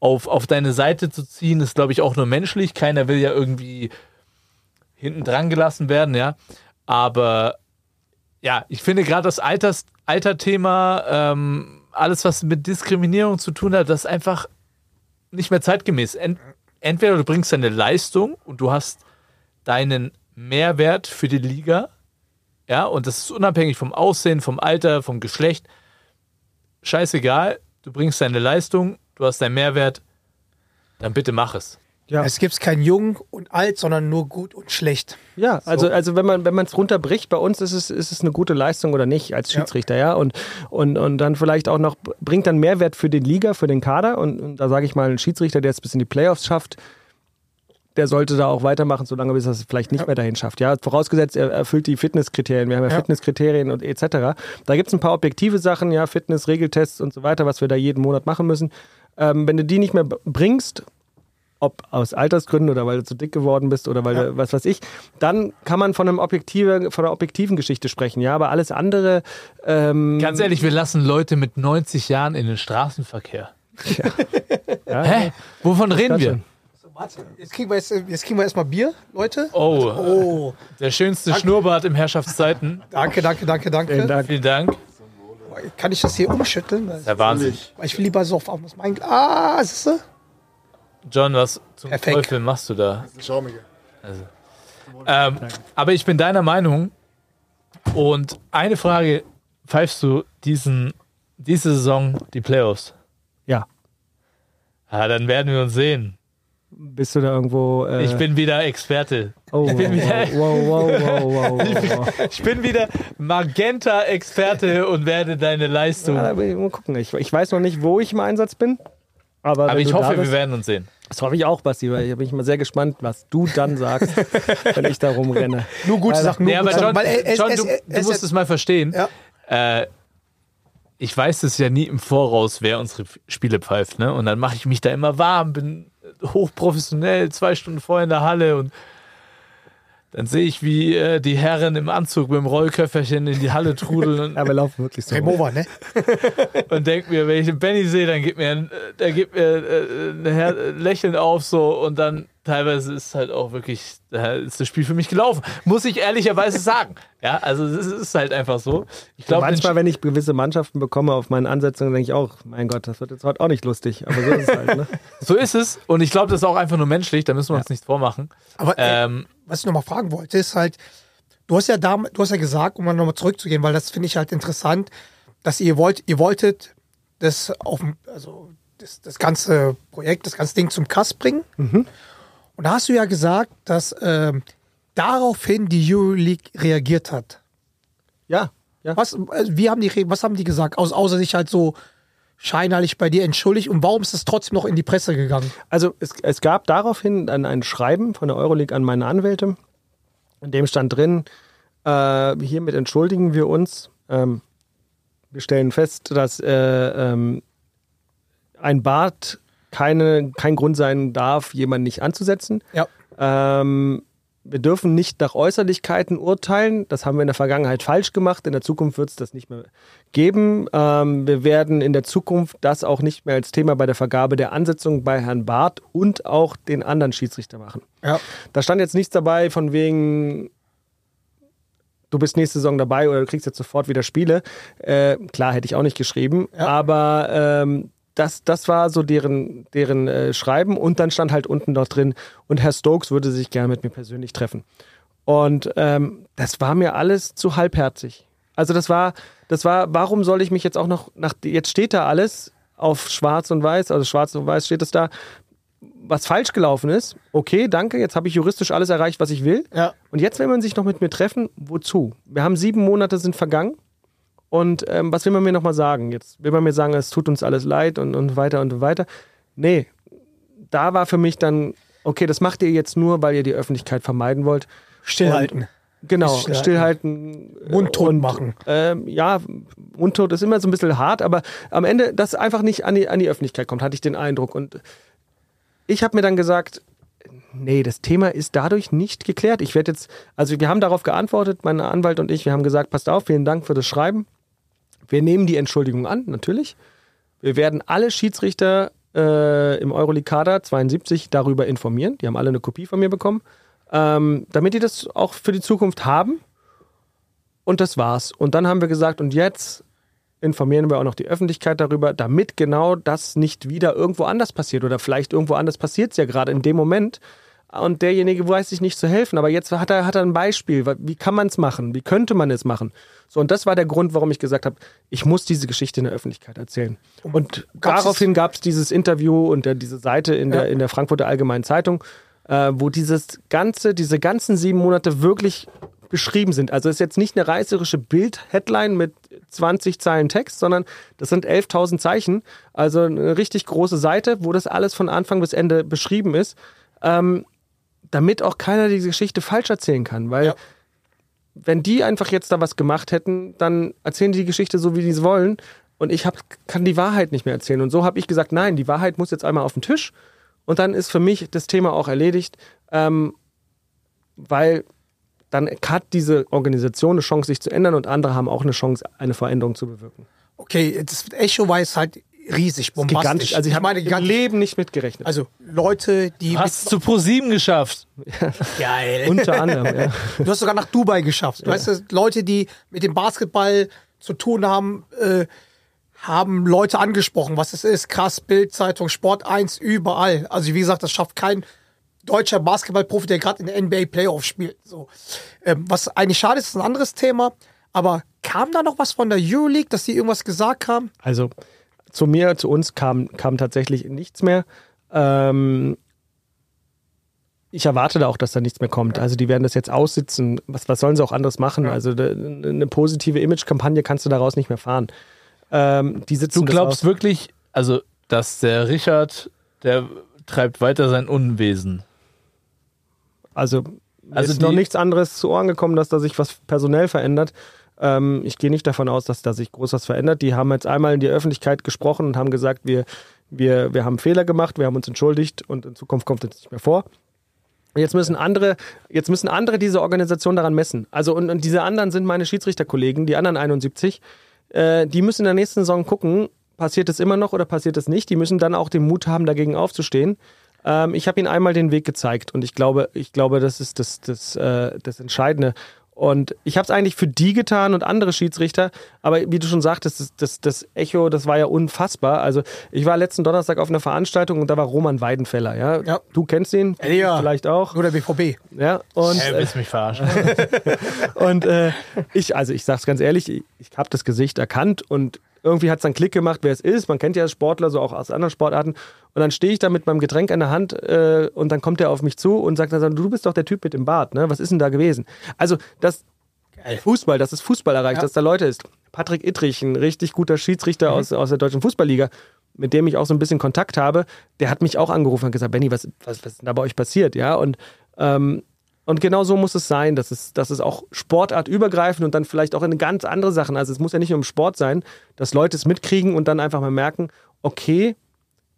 auf, auf deine Seite zu ziehen, ist, glaube ich, auch nur menschlich. Keiner will ja irgendwie hinten dran gelassen werden, ja. Aber ja, ich finde gerade das Alters, Alterthema, ähm, alles, was mit Diskriminierung zu tun hat, das ist einfach nicht mehr zeitgemäß. Ent, entweder du bringst deine Leistung und du hast deinen Mehrwert für die Liga, ja, und das ist unabhängig vom Aussehen, vom Alter, vom Geschlecht. Scheißegal, du bringst deine Leistung, du hast deinen Mehrwert, dann bitte mach es. Ja. Es gibt kein Jung und Alt, sondern nur gut und schlecht. Ja, also, also wenn man wenn man es runterbricht, bei uns ist es, ist es eine gute Leistung oder nicht als Ja. Schiedsrichter, ja. Und, und, und dann vielleicht auch noch, bringt dann Mehrwert für den Liga, für den Kader. Und, und da sage ich mal, ein Schiedsrichter, der es bis in die Playoffs schafft, der sollte da auch weitermachen, solange bis er es vielleicht nicht mehr dahin schafft. Ja, vorausgesetzt, er erfüllt die Fitnesskriterien. Wir haben ja, Ja. Fitnesskriterien und etc. Da gibt es ein paar objektive Sachen, ja, Fitness, Regeltests und so weiter, was wir da jeden Monat machen müssen. Ähm, wenn du die nicht mehr bringst, ob aus Altersgründen oder weil du zu dick geworden bist oder weil du, was weiß ich, dann kann man von, einem objektive, von einer objektiven Geschichte sprechen. Ja, aber alles andere. Ähm, Ganz ehrlich, wir lassen Leute mit 90 Jahren in den Straßenverkehr. ja, Hä? Wovon reden das wir? schon. Jetzt kriegen wir, jetzt, jetzt kriegen wir erstmal Bier, Leute. Oh, Oh, der schönste Schnurrbart im Herrschaftszeiten. danke, danke, danke, danke. Vielen Dank. Vielen Dank. Kann ich das hier umschütteln? Der Wahnsinn. Ich will lieber so auf aus meinem Ah, siehst du? John, was zum Perfekt. Teufel machst du da? Schau mir. Ähm, aber ich bin deiner Meinung. Und eine Frage: Pfeifst du diesen, diese Saison die Playoffs? Ja. Ja, dann werden wir uns sehen. Bist du da irgendwo. Äh, Ich bin wieder Experte. Oh, wow, bin wieder- wow, wow, wow, wow, wow, wow. Ich bin wieder Magenta-Experte und werde deine Leistung. Ja, aber mal gucken. Ich, ich weiß noch nicht, wo ich im Einsatz bin. Aber, Aber ich hoffe, wir bist, werden uns sehen. Das hoffe ich auch, Basti, weil ich bin ich mal sehr gespannt, was du dann sagst, wenn ich da rumrenne. Nur gute. Sachen. Nur Nee, aber gute John, Sachen. Weil es- John du, du musst es mal verstehen. Ja. Äh, ich weiß es ja nie im Voraus, wer unsere Spiele pfeift. Ne? Und dann mache ich mich da immer warm, bin hochprofessionell, zwei Stunden vorher in der Halle und dann sehe ich, wie äh, die Herren im Anzug mit dem Rollköfferchen in die Halle trudeln Ja, wir laufen wirklich so. Game over, ne? und, denke mir, wenn ich den Benny sehe, dann gibt mir ein, äh, der gibt mir äh, ein Her Lächeln auf so und dann teilweise ist halt auch wirklich, da ist das Spiel für mich gelaufen. Muss ich ehrlicherweise sagen. Ja, also es ist halt einfach so. Ich glaube, Manchmal, wenn ich gewisse Mannschaften bekomme auf meinen Ansetzungen, denke ich auch, mein Gott, das wird jetzt heute auch nicht lustig. Aber so ist es halt. Ne? so ist es und ich glaube, das ist auch einfach nur menschlich, da müssen wir uns nichts vormachen. Aber äh, Ähm, was ich noch mal fragen wollte, ist halt, Du hast ja da, du hast ja gesagt, um mal nochmal zurückzugehen, weil das finde ich halt interessant, dass ihr wollt, ihr wolltet das auf, dem- also das, das ganze Projekt, das ganze Ding zum Kass bringen. Und da hast du ja gesagt, dass ähm, daraufhin die Euroleague reagiert hat. Ja, ja. Was, also wie haben die, was haben die gesagt? Aus, außer sich halt so scheinheilig bei dir entschuldigt. Und warum ist es trotzdem noch in die Presse gegangen? Also es, es gab daraufhin dann ein Schreiben von der Euroleague an meine Anwälte, in dem stand drin, äh, hiermit entschuldigen wir uns. Ähm, wir stellen fest, dass äh, ähm, ein Bad keine, kein Grund sein darf, jemanden nicht anzusetzen. Ja. Ähm, wir dürfen nicht nach Äußerlichkeiten urteilen. Das haben wir in der Vergangenheit falsch gemacht. In der Zukunft wird es das nicht mehr geben. Ähm, wir werden in der Zukunft das auch nicht mehr als Thema bei der Vergabe der Ansetzung bei Herrn Barth und auch den anderen Schiedsrichter machen. Ja. Da stand jetzt nichts dabei von wegen, du bist nächste Saison dabei oder du kriegst jetzt sofort wieder Spiele. Äh, klar, hätte ich auch nicht geschrieben, Ja. aber ähm, das, das war so deren, deren äh, Schreiben und dann stand halt unten noch drin, und Herr Stokes würde sich gerne mit mir persönlich treffen. Und ähm, das war mir alles zu halbherzig. Also das war, das war, warum soll ich mich jetzt auch noch nach, jetzt steht da alles auf schwarz und weiß, also schwarz und weiß steht es da, was falsch gelaufen ist. Okay, danke, jetzt habe ich juristisch alles erreicht, was ich will. Ja. Und jetzt will man sich noch mit mir treffen. Wozu? Wir haben sieben Monate sind vergangen. Und ähm, was will man mir nochmal sagen? Jetzt will man mir sagen, es tut uns alles leid und, und weiter und weiter. Nee, da war für mich dann, okay, das macht ihr jetzt nur, weil ihr die Öffentlichkeit vermeiden wollt. Stillhalten. Genau, Ist stillhalten. Mundtot und, machen. Ähm, ja, mundtot ist immer so ein bisschen hart, aber am Ende, dass einfach nicht an die, an die Öffentlichkeit kommt, hatte ich den Eindruck. Und ich habe mir dann gesagt, nee, das Thema ist dadurch nicht geklärt. Ich werde jetzt, also wir haben darauf geantwortet, mein Anwalt und ich, wir haben gesagt, passt auf, vielen Dank für das Schreiben. Wir nehmen die Entschuldigung an, natürlich. Wir werden alle Schiedsrichter äh, im Euroleague-Kader 72 darüber informieren. Die haben alle eine Kopie von mir bekommen, ähm, damit die das auch für die Zukunft haben. Und das war's. Und dann haben wir gesagt, und jetzt informieren wir auch noch die Öffentlichkeit darüber, damit genau das nicht wieder irgendwo anders passiert. Oder vielleicht irgendwo anders passiert es ja gerade in dem Moment. Und derjenige weiß sich nicht zu helfen. Aber jetzt hat er, hat er ein Beispiel. Wie kann man es machen? Wie könnte man es machen? So, und das war der Grund, warum ich gesagt habe, ich muss diese Geschichte in der Öffentlichkeit erzählen. Und Gab's daraufhin gab es dieses Interview und der, diese Seite in der, Ja. in der Frankfurter Allgemeinen Zeitung, äh, wo dieses ganze, diese ganzen sieben Monate wirklich beschrieben sind. Also es ist jetzt nicht eine reißerische Bild-Headline mit 20 Zeilen Text, sondern das sind 11.000 Zeichen. Also eine richtig große Seite, wo das alles von Anfang bis Ende beschrieben ist, ähm, damit auch keiner diese Geschichte falsch erzählen kann. Weil Ja. wenn die einfach jetzt da was gemacht hätten, dann erzählen die die Geschichte so, wie die es wollen. Und ich hab, kann die Wahrheit nicht mehr erzählen. Und so habe ich gesagt, nein, die Wahrheit muss jetzt einmal auf den Tisch. Und dann ist für mich das Thema auch erledigt, ähm, weil dann hat diese Organisation eine Chance, sich zu ändern und andere haben auch eine Chance, eine Veränderung zu bewirken. Okay, das Echo war jetzt halt riesig, bombastisch. Gigantisch. Also ich, habe meine, im gigantisch. Leben nicht mitgerechnet. Also Leute, die Hast zu ProSieben geschafft. geil. Unter anderem, ja. Du hast sogar nach Dubai geschafft. Du weißt, dass Leute, die mit dem Basketball zu tun haben, äh, haben Leute angesprochen, was es ist. Krass, Bildzeitung, Sport 1, überall. Also wie gesagt, das schafft kein deutscher Basketballprofi, der gerade in der NBA Playoff spielt. So. Ähm, was eigentlich schade ist, ist ein anderes Thema. Aber kam da noch was von der Euroleague, dass die irgendwas gesagt haben? Also zu mir, zu uns kam, kam tatsächlich nichts mehr. Ähm, ich erwarte da auch, dass da nichts mehr kommt. Also die werden das jetzt aussitzen. Was, was sollen sie auch anderes machen? Also de, eine positive Image-Kampagne kannst du daraus nicht mehr fahren. Ähm, die sitzen Du glaubst wirklich, also, dass der Richard, der treibt weiter sein Unwesen. Also, Also ist noch nichts anderes zu Ohren gekommen, dass da sich was personell verändert. Ähm, ich gehe nicht davon aus, dass da sich groß was verändert. Die haben jetzt einmal in die Öffentlichkeit gesprochen und haben gesagt, wir, wir, wir haben Fehler gemacht, wir haben uns entschuldigt und in Zukunft kommt es nicht mehr vor. Jetzt müssen andere, jetzt müssen andere diese Organisation daran messen. Also und, und diese anderen sind meine Schiedsrichterkollegen, die anderen 71. Äh, die müssen in der nächsten Saison gucken, passiert es immer noch oder passiert es nicht. Die müssen dann auch den Mut haben, dagegen aufzustehen. Ähm, ich habe ihnen einmal den Weg gezeigt und ich glaube, ich glaube, das ist das, das, äh, das Entscheidende. Und ich habe es eigentlich für die getan und andere Schiedsrichter, aber wie du schon sagtest, das, das, das Echo, das war ja unfassbar. Also ich war letzten Donnerstag auf einer Veranstaltung und da war Roman Weidenfeller. Ja? Ja. Du kennst ihn, Ja. vielleicht auch. Nur der BVB. Ja, und, Hä, willst du mich verarschen? und äh, ich, also ich sag's ganz ehrlich, ich, ich habe das Gesicht erkannt und irgendwie hat es dann Klick gemacht, wer es ist. Man kennt ja Sportler, so auch aus anderen Sportarten. Und dann stehe ich da mit meinem Getränk in der Hand äh, und dann kommt er auf mich zu und sagt dann, du bist doch der Typ mit dem Bart, ne? Was ist denn da gewesen? Also das Fußball, dass es Fußball erreicht, Ja. dass da Leute ist. Patrick Ittrich, ein richtig guter Schiedsrichter aus, aus der deutschen Fußballliga, mit dem ich auch so ein bisschen Kontakt habe, der hat mich auch angerufen und gesagt, Benny, was, was, was ist denn da bei euch passiert? Ja, und ähm, und genau so muss es sein, dass es, dass es auch sportartübergreifend und dann vielleicht auch in ganz andere Sachen, also es muss ja nicht nur im Sport sein, dass Leute es mitkriegen und dann einfach mal merken, okay,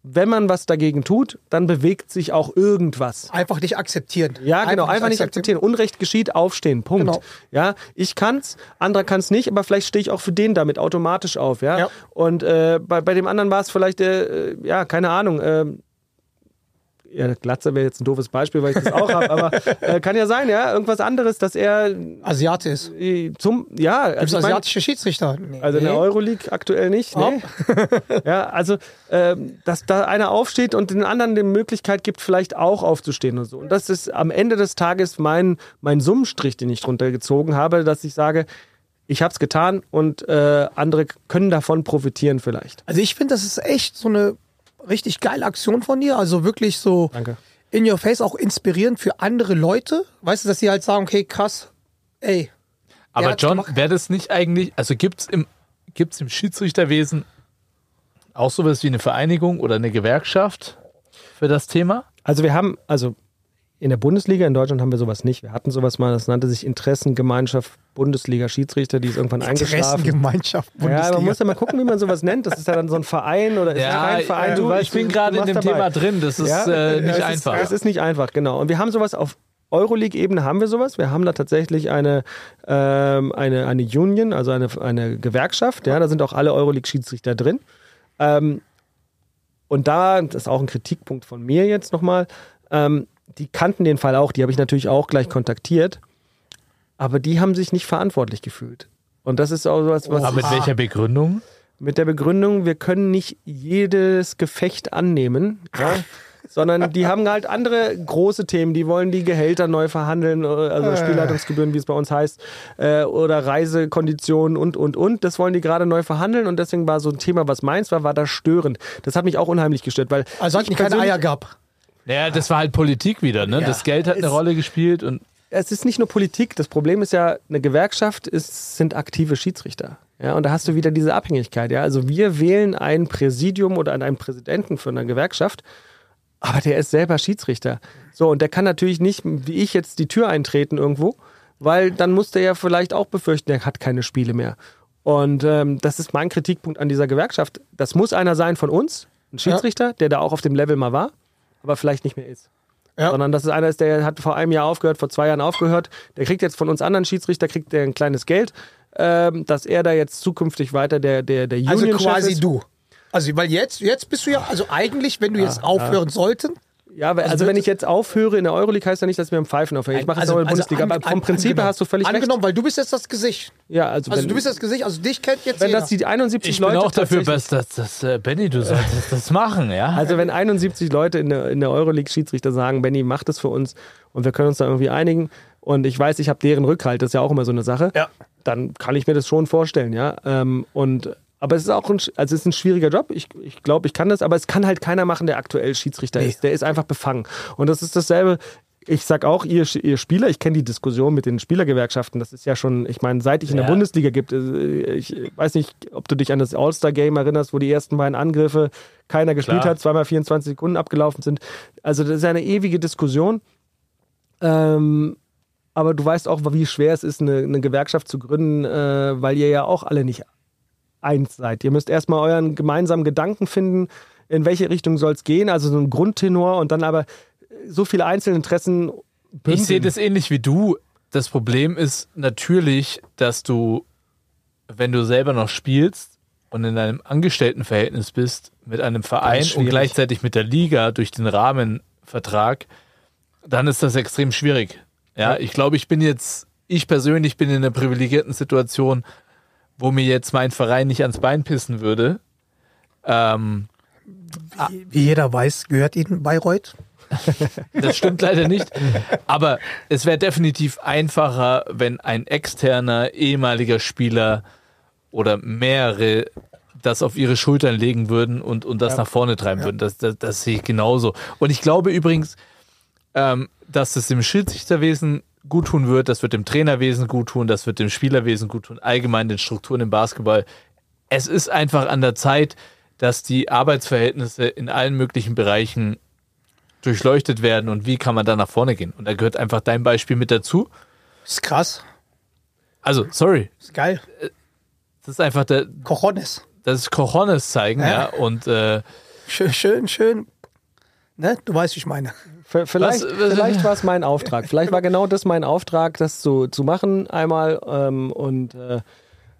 wenn man was dagegen tut, dann bewegt sich auch irgendwas. Einfach nicht akzeptieren. Ja, genau, einfach nicht akzeptieren. Unrecht geschieht, aufstehen, Punkt. Genau. Ja, ich kann's, anderer kann's nicht, aber vielleicht stehe ich auch für den damit automatisch auf, ja. Ja. Und äh, bei, bei dem anderen war es vielleicht, äh, ja, keine Ahnung, äh, ja, Glatze wäre jetzt ein doofes Beispiel, weil ich das auch habe, aber äh, kann ja sein, ja, irgendwas anderes, dass er Asiate ist. äh, zum, ja, also, ich mein, asiatische Schiedsrichter? Nee. also in der Euroleague aktuell nicht. Nee. ja, also, ähm, dass da einer aufsteht und den anderen die Möglichkeit gibt, vielleicht auch aufzustehen und so. Und das ist am Ende des Tages mein, mein Summenstrich, den ich drunter gezogen habe, dass ich sage, ich habe es getan und äh, andere können davon profitieren vielleicht. Also ich finde, das ist echt so eine richtig geile Aktion von dir. Also wirklich so Danke. in your face auch inspirierend für andere Leute. Weißt du, dass sie halt sagen, okay, krass, ey. Aber John, wäre das nicht eigentlich, also gibt es im, gibt's im Schiedsrichterwesen auch sowas wie eine Vereinigung oder eine Gewerkschaft für das Thema? Also wir haben, also in der Bundesliga in Deutschland haben wir sowas nicht. Wir hatten sowas mal, das nannte sich Interessengemeinschaft Bundesliga Schiedsrichter, die ist irgendwann eingeschlafen. Interessengemeinschaft Ja, Bundesliga. man muss ja mal gucken, wie man sowas nennt. Das ist ja dann so ein Verein oder ist es kein Verein? du, ich bin gerade in dem dabei. Thema drin. Das ist Ja, äh, es nicht ist, einfach. Es ist nicht einfach, genau. Und wir haben sowas auf Euroleague-Ebene haben wir sowas. Wir haben da tatsächlich eine, ähm, eine, eine Union, also eine, eine Gewerkschaft. Ja, da sind auch alle Euroleague-Schiedsrichter drin. Ähm, und da, das ist auch ein Kritikpunkt von mir jetzt nochmal, ähm, die kannten den Fall auch, die habe ich natürlich auch gleich kontaktiert, aber die haben sich nicht verantwortlich gefühlt. Und das ist auch sowas, was Aber mit welcher Begründung? mit der Begründung, wir können nicht jedes Gefecht annehmen, ja? sondern die haben halt andere große Themen. Die wollen die Gehälter neu verhandeln, äh, also Spielleitungsgebühren, wie es bei uns heißt, äh, oder Reisekonditionen und, und, und. Das wollen die gerade neu verhandeln und deswegen war so ein Thema, was meins war, war das störend. Das hat mich auch unheimlich gestört, weil also hat ich die keine Eier gab. Naja, das war halt Politik wieder, ne? Ja, das Geld hat eine es- Rolle gespielt und es ist nicht nur Politik. Das Problem ist ja, eine Gewerkschaft ist, sind aktive Schiedsrichter. Ja, und da hast du wieder diese Abhängigkeit. Ja, also wir wählen ein Präsidium oder einen Präsidenten für eine Gewerkschaft, aber der ist selber Schiedsrichter. So, und der kann natürlich nicht, wie ich jetzt, die Tür eintreten irgendwo, weil dann muss der ja vielleicht auch befürchten, er hat keine Spiele mehr. Und ähm, das ist mein Kritikpunkt an dieser Gewerkschaft. Das muss einer sein von uns, ein Schiedsrichter, der da auch auf dem Level mal war, aber vielleicht nicht mehr ist Ja. sondern dass es einer ist, der hat vor einem Jahr aufgehört, vor zwei Jahren aufgehört. Der kriegt jetzt von uns anderen Schiedsrichter kriegt der ein kleines Geld, ähm, dass er da jetzt zukünftig weiter der der der Also Union quasi ist. du. Also, weil jetzt, jetzt bist du ja, also eigentlich, wenn du jetzt aufhören sollten, Ja, also, Also wenn ich jetzt aufhöre in der Euroleague, heißt ja nicht, dass wir im Pfeifen aufhören. Ich mache jetzt also, in der Bundesliga, an- aber vom an- Prinzip her angenommen. hast du völlig Angenommen, recht. weil du bist jetzt das Gesicht. Ja, also, Also wenn, du bist das Gesicht, also dich kennt jetzt wenn jeder. das die 71 ich bin Leute auch dafür, dass, dass, dass äh, Benny, du solltest das machen, ja? Also wenn 71 Leute in der, in der Euroleague-Schiedsrichter sagen, Benny, mach das für uns und wir können uns da irgendwie einigen und ich weiß, ich habe deren Rückhalt, das ist ja auch immer so eine Sache, Ja. dann kann ich mir das schon vorstellen, ja. Ähm, und aber es ist auch ein, also es ist ein schwieriger Job. Ich, ich glaube, ich kann das, aber es kann halt keiner machen, der aktuell Schiedsrichter Nee. ist. Der ist einfach befangen. Und das ist dasselbe. Ich sag auch, ihr, ihr Spieler, ich kenne die Diskussion mit den Spielergewerkschaften. Das ist ja schon, ich meine, seit ich in der Ja. Bundesliga gibt, äh, ich weiß nicht, ob du dich an das All-Star-Game erinnerst, wo die ersten beiden Angriffe keiner gespielt Klar. hat, zweimal 24 Sekunden abgelaufen sind. Also das ist eine ewige Diskussion. Ähm, aber du weißt auch, wie schwer es ist, eine, eine Gewerkschaft zu gründen, äh, weil ihr ja auch alle nicht eins seid. Ihr müsst erstmal euren gemeinsamen Gedanken finden, in welche Richtung soll es gehen, also so ein Grundtenor und dann aber so viele Einzelinteressen bündeln. Ich sehe das ähnlich wie du. Das Problem ist natürlich, dass du, wenn du selber noch spielst und in einem Angestelltenverhältnis bist, mit einem Verein und gleichzeitig mit der Liga durch den Rahmenvertrag, dann ist das extrem schwierig. Ja, ich glaube, ich bin jetzt ich persönlich bin in einer privilegierten Situation, wo mir jetzt mein Verein nicht ans Bein pissen würde. Ähm, Wie, wie jeder weiß, gehört Ihnen Bayreuth. Das stimmt leider nicht. Aber es wäre definitiv einfacher, wenn ein externer ehemaliger Spieler oder mehrere das auf ihre Schultern legen würden und, und das nach vorne treiben würden. Das, das, das sehe ich genauso. Und ich glaube übrigens, ähm, dass es dem Schiedsrichterwesen gut tun wird, das wird dem Trainerwesen gut tun, das wird dem Spielerwesen gut tun, allgemein den Strukturen im Basketball. Es ist einfach an der Zeit, dass die Arbeitsverhältnisse in allen möglichen Bereichen durchleuchtet werden und wie kann man da nach vorne gehen. Und da gehört einfach dein Beispiel mit dazu. Ist krass. Also, sorry, Ist geil. das ist einfach der, Cojones. das ist Cojones zeigen, ja. Ja. Und äh, Schön, schön, schön. Ne? Du weißt, wie ich meine. Vielleicht, vielleicht war es mein Auftrag. Vielleicht war genau das mein Auftrag, das zu, zu machen einmal. Ähm, und äh,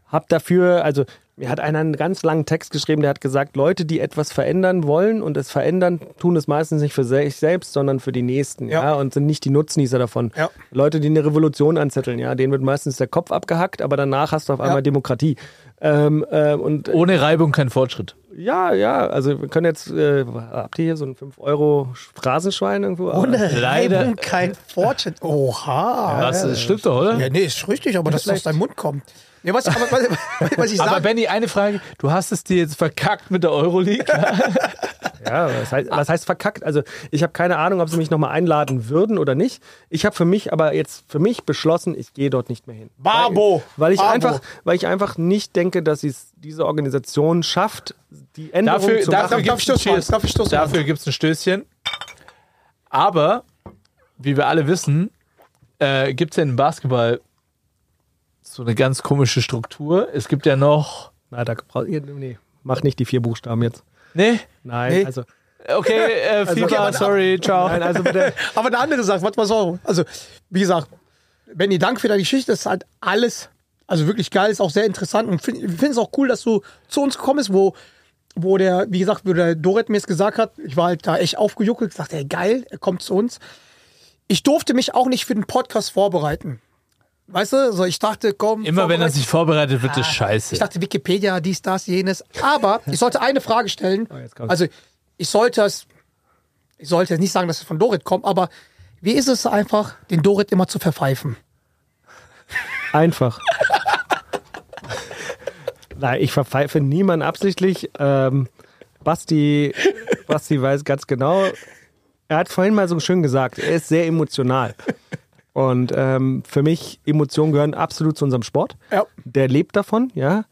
hab dafür, also mir hat einer einen ganz langen Text geschrieben, der hat gesagt, Leute, die etwas verändern wollen und es verändern, tun es meistens nicht für sich selbst, sondern für die Nächsten, ja, Ja. und sind nicht die Nutznießer davon. Ja. Leute, die eine Revolution anzetteln, ja, denen wird meistens der Kopf abgehackt, aber danach hast du auf einmal Ja. Demokratie. Ähm, äh, und ohne Reibung kein Fortschritt. Ja, ja, also wir können jetzt, äh, habt ihr hier so ein 5 Euro Phrasenschwein irgendwo? Ohne Leider- Reibung kein Fortschritt. Oha. Was, das stimmt doch, oder? Ja, nee, ist richtig, aber dass das aus deinem Mund kommt. Nee, was, aber, was, was ich Aber sage, Benny, eine Frage. Du hast es dir jetzt verkackt mit der Euroleague. Ja, was heißt, was heißt verkackt? Also ich habe keine Ahnung, ob sie mich nochmal einladen würden oder nicht. Ich habe für mich aber jetzt für mich beschlossen, ich gehe dort nicht mehr hin. Babo. Weil, weil, ich Babo. einfach, weil ich einfach nicht denke, dass es diese Organisation schafft, die Änderung Dafür, zu dafür machen. darf gibt ich es Stoß? Darf ich Stoß? Dafür gibt's ein Stößchen. Aber, wie wir alle wissen, äh, gibt es ja im Basketball so eine ganz komische Struktur. Es gibt ja noch. Na, da braucht ihr, nee, mach nicht die vier Buchstaben jetzt. Nee? Nein, Nee. also, Okay, äh, FIFA, aber- sorry, ciao. nein, also bitte. aber eine andere Sache, was mal so. Also, wie gesagt, Benny, danke für deine Geschichte. Das ist halt alles, also wirklich geil, ist auch sehr interessant. Und finde es auch cool, dass du zu uns gekommen bist, wo, wo der, wie gesagt, wo der Dorit mir es gesagt hat, ich war halt da echt aufgejuckelt, gesagt, ey, geil, er kommt zu uns. Ich durfte mich auch nicht für den Podcast vorbereiten. Weißt du, so ich dachte, komm. Immer wenn er sich vorbereitet, wird das scheiße. Ich dachte Wikipedia, dies, das, jenes. Aber ich sollte eine Frage stellen. Oh, jetzt kommt's. Also ich sollte es, ich sollte jetzt nicht sagen, dass es von Dorit kommt, aber wie ist es einfach, den Dorit immer zu verpfeifen? Einfach. Nein, ich verpfeife niemanden absichtlich. Ähm, Basti, Basti weiß ganz genau. Er hat vorhin mal so schön gesagt, er ist sehr emotional. Und ähm, für mich, Emotionen gehören absolut zu unserem Sport. Ja. Der lebt davon, ja.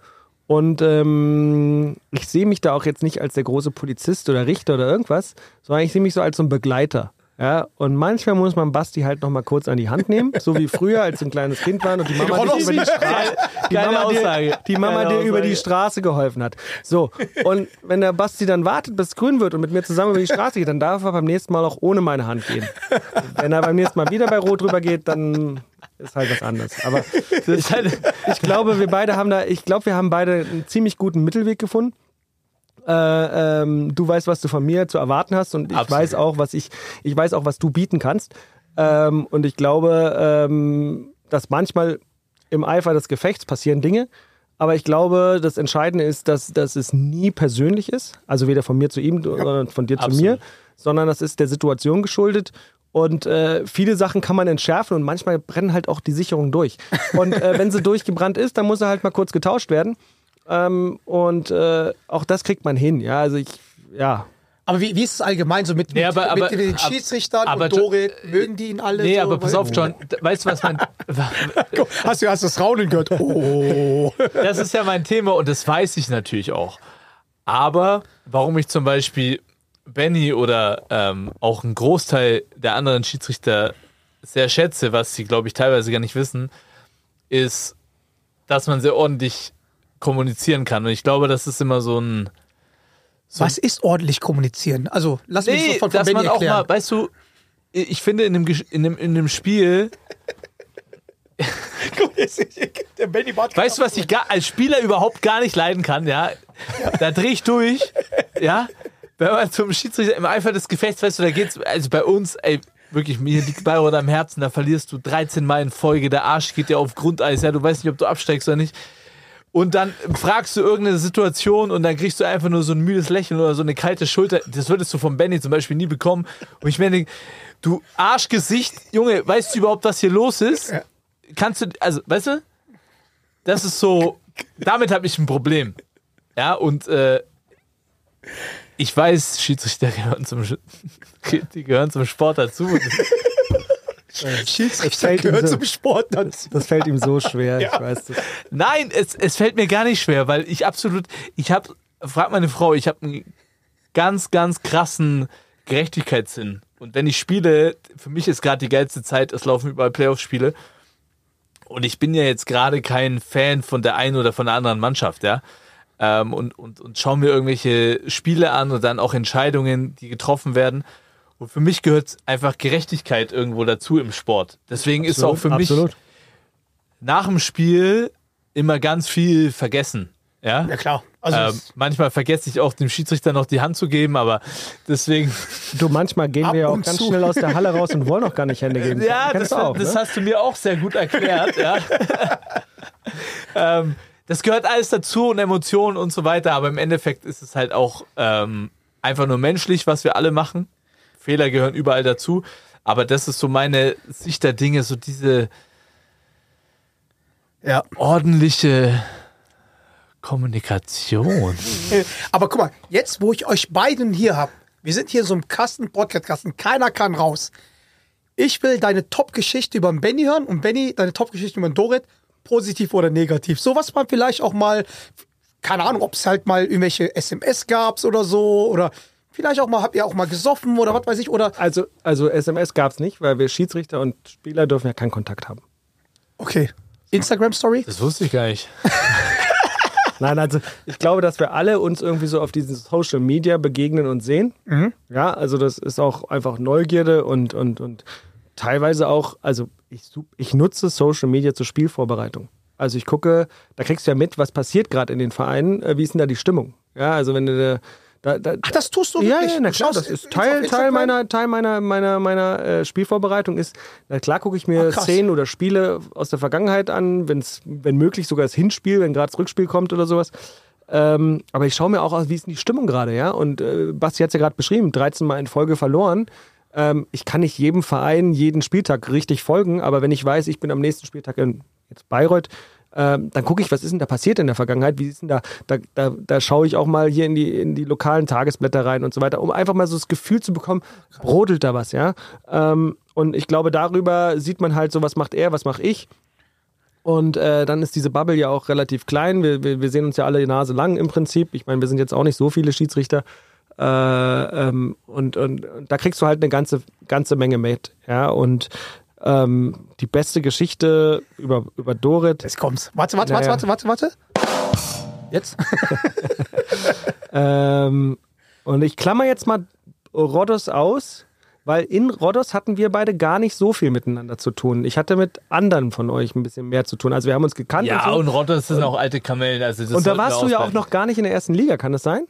Und ähm, ich sehe mich da auch jetzt nicht als der große Polizist oder Richter oder irgendwas, sondern ich sehe mich so als so ein Begleiter. Ja, und manchmal muss man Basti halt noch mal kurz an die Hand nehmen, so wie früher, als du ein kleines Kind war und die Mama dir über die Straße, die Mama dir, die Mama dir über die. Straße geholfen hat. So, und wenn der Basti dann wartet, bis es grün wird und mit mir zusammen über die Straße geht, dann darf er beim nächsten Mal auch ohne meine Hand gehen. Wenn er beim nächsten Mal wieder bei Rot drüber geht, dann ist halt was anderes. Aber ich, ich glaube, wir beide haben da, ich glaube, wir haben beide einen ziemlich guten Mittelweg gefunden. Äh, ähm, du weißt, was du von mir zu erwarten hast und ich Absolut. weiß auch, was ich, ich weiß auch, was du bieten kannst. Ähm, und ich glaube, ähm, dass manchmal im Eifer des Gefechts passieren Dinge. Aber ich glaube, das Entscheidende ist, dass, dass es nie persönlich ist. Also weder von mir zu ihm, sondern von dir zu Absolut. mir. Sondern das ist der Situation geschuldet. Und äh, viele Sachen kann man entschärfen und manchmal brennen halt auch die Sicherungen durch. Und äh, wenn sie durchgebrannt ist, dann muss er halt mal kurz getauscht werden. Ähm, und äh, auch das kriegt man hin. Ja, also ich, ja, Aber wie, wie ist es allgemein so mit, Nee, aber- mit, aber- mit den Schiedsrichtern aber und Dorit? Mögen die ihn alle? Nee, so? aber pass auf, John. Weißt du, was mein. Hast du hast das Raunen gehört? Oh. Das ist ja mein Thema und das weiß ich natürlich auch. Aber warum ich zum Beispiel Benny oder ähm, auch einen Großteil der anderen Schiedsrichter sehr schätze, was sie, glaube ich, teilweise gar nicht wissen, ist, dass man sehr ordentlich kommunizieren kann. Und ich glaube, das ist immer so ein. Was ist ordentlich kommunizieren? Also, lass mich Nee, sofort von dass Benny man auch erklären. mal, weißt du, ich finde in dem, in dem, in dem Spiel, Der Benny Bart weißt du, was ich gar, als Spieler überhaupt gar nicht leiden kann, ja? Da drehe ich durch, ja? Wenn man zum Schiedsrichter im Eifer des Gefechts, weißt du, da geht's, also bei uns, ey, wirklich, mir liegt Bayreuth am Herzen, da verlierst du 13 Mal in Folge, der Arsch geht dir auf Grundeis, ja, du weißt nicht, ob du absteigst oder nicht. Und dann fragst du irgendeine Situation und dann kriegst du einfach nur so ein müdes Lächeln oder so eine kalte Schulter. Das würdest du von Benny zum Beispiel nie bekommen. Und ich meine, du Arschgesicht, Junge, weißt du überhaupt, was hier los ist? Kannst du, also, weißt du? Das ist so, damit habe ich ein Problem. Ja, und äh, ich weiß, Schiedsrichter gehören zum, die gehören zum Sport dazu. Schiedsrichter fällt ihm gehört so- zum Sport dazu. Das fällt ihm so schwer, ich weiß das. Nein, es, es fällt mir gar nicht schwer, weil ich absolut, ich habe, frag meine Frau, ich habe einen ganz, ganz krassen Gerechtigkeitssinn. Und wenn ich spiele, für mich ist gerade die geilste Zeit, es laufen überall Playoff-Spiele. Und ich bin ja jetzt gerade kein Fan von der einen oder von der anderen Mannschaft, ja. Ähm, und, und, und schaue mir irgendwelche Spiele an und dann auch Entscheidungen, die getroffen werden. Und für mich gehört einfach Gerechtigkeit irgendwo dazu im Sport. Deswegen ist auch für mich Absolut. nach dem Spiel immer ganz viel vergessen. Ja, Ja klar. Also ähm, manchmal vergesse ich auch dem Schiedsrichter noch die Hand zu geben, aber deswegen. Du, manchmal gehen wir ja auch ganz zu. schnell aus der Halle raus und wollen auch gar nicht Hände geben. Ja, das, auch, das ne? hast du mir auch sehr gut erklärt. ja. ähm, das gehört alles dazu und Emotionen und so weiter, aber im Endeffekt ist es halt auch ähm, einfach nur menschlich, was wir alle machen. Fehler gehören überall dazu. Aber das ist so meine Sicht der Dinge, so diese ja. ordentliche Kommunikation. Aber guck mal, jetzt, wo ich euch beiden hier habe, wir sind hier so im Kasten, Podcast-Kasten, keiner kann raus. Ich will deine Top-Geschichte über den Benny hören und Benny deine Top-Geschichte über den Dorit, positiv oder negativ. So was man vielleicht auch mal, keine Ahnung, ob es halt mal irgendwelche SMS gab oder so oder vielleicht auch mal, habt ihr auch mal gesoffen oder was weiß ich oder, Also, also SMS gab es nicht, weil wir Schiedsrichter und Spieler dürfen ja keinen Kontakt haben. okay, Instagram-Story? Das wusste ich gar nicht. Nein, also ich glaube, dass wir alle uns irgendwie so auf diesen Social Media begegnen und sehen. Ja, also das ist auch einfach Neugierde und, und, und teilweise auch, also ich, ich nutze Social Media zur Spielvorbereitung. Also ich gucke, da kriegst du ja mit, was passiert gerade in den Vereinen, äh, wie ist denn da die Stimmung? Ja, also wenn du da, da, Ach, das tust du ja, wirklich? ja, na Du klar, das ist Teil, Teil meiner, Teil meiner, meiner, meiner äh, Spielvorbereitung ist, na klar gucke ich mir Ach. Szenen oder Spiele aus der Vergangenheit an, wenn's, wenn möglich sogar das Hinspiel, wenn gerade das Rückspiel kommt oder sowas. Ähm, aber ich schaue mir auch aus, wie ist denn die Stimmung gerade, ja? Und äh, Basti hat es ja gerade beschrieben, 13 Mal in Folge verloren. Ähm, ich kann nicht jedem Verein jeden Spieltag richtig folgen, aber wenn ich weiß, ich bin am nächsten Spieltag in jetzt Bayreuth, ähm, dann gucke ich, was ist denn da passiert in der Vergangenheit, wie ist denn da, da, da, da schaue ich auch mal hier in die, in die lokalen Tagesblätter rein und so weiter, um einfach mal so das Gefühl zu bekommen, brodelt da was, ja. Ähm, und ich glaube, darüber sieht man halt so, was macht er, was mache ich. Und äh, dann ist diese Bubble ja auch relativ klein. Wir, wir, wir sehen uns ja alle die Nase lang im Prinzip. Ich meine, wir sind jetzt auch nicht so viele Schiedsrichter. Äh, ähm, und, und, und da kriegst du halt eine ganze, ganze Menge mit. Ja, und ähm, die beste Geschichte über, über Dorit. Jetzt kommt's. Warte, warte, Naja. warte, warte, warte, warte. Jetzt? Ähm, und ich klammer jetzt mal Rhodos aus, weil in Rhodos hatten wir beide gar nicht so viel miteinander zu tun. Ich hatte mit anderen von euch ein bisschen mehr zu tun. Also wir haben uns gekannt Ja, und so. und Rotters sind auch alte Kamellen. Also das und da warst du ja auch noch gar nicht in der ersten Liga, kann das sein?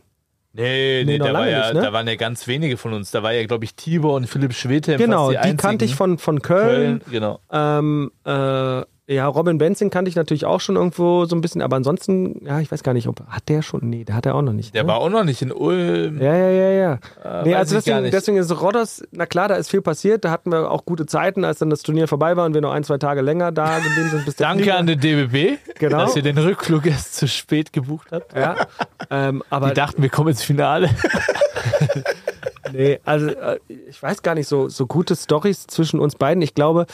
Nee, nee, Nee, da, war ja, ne? da waren ja ganz wenige von uns. Da war ja, glaube ich, Tibor und Philipp Schwete. Genau, die, die, kannte ich von, von Köln. Köln. Genau. Ähm, äh, ja, Robin Benzing kannte ich natürlich auch schon irgendwo so ein bisschen, aber ansonsten, ja, ich weiß gar nicht, ob hat der schon, nee, der hat er auch noch nicht. Der ne? war auch noch nicht in Ulm. Ja, ja, ja, ja. nee, weiß also deswegen, deswegen ist Rodders, na klar, da ist viel passiert. Da hatten wir auch gute Zeiten, als dann das Turnier vorbei war und wir noch ein, zwei Tage länger da geblieben sind. Bis der Danke Flieger- an den DBB, Genau. dass ihr den Rückflug erst zu spät gebucht habt. Ja, ähm, aber Die dachten, wir kommen ins Finale. Nee, also äh, ich weiß gar nicht, so, so gute Stories zwischen uns beiden. Ich glaube,